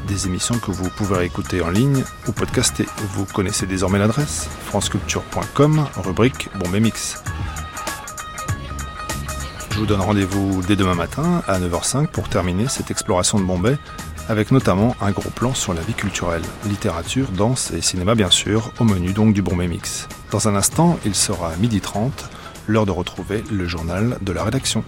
des émissions que vous pouvez écouter en ligne ou podcaster. Vous connaissez désormais l'adresse franceculture.com, rubrique Bombay Mix. Je vous donne rendez-vous dès demain matin à 9h05 pour terminer cette exploration de Bombay avec notamment un gros plan sur la vie culturelle, littérature, danse et cinéma bien sûr, au menu donc du Bombay Mix. Dans un instant, il sera midi 30, l'heure de retrouver le journal de la rédaction.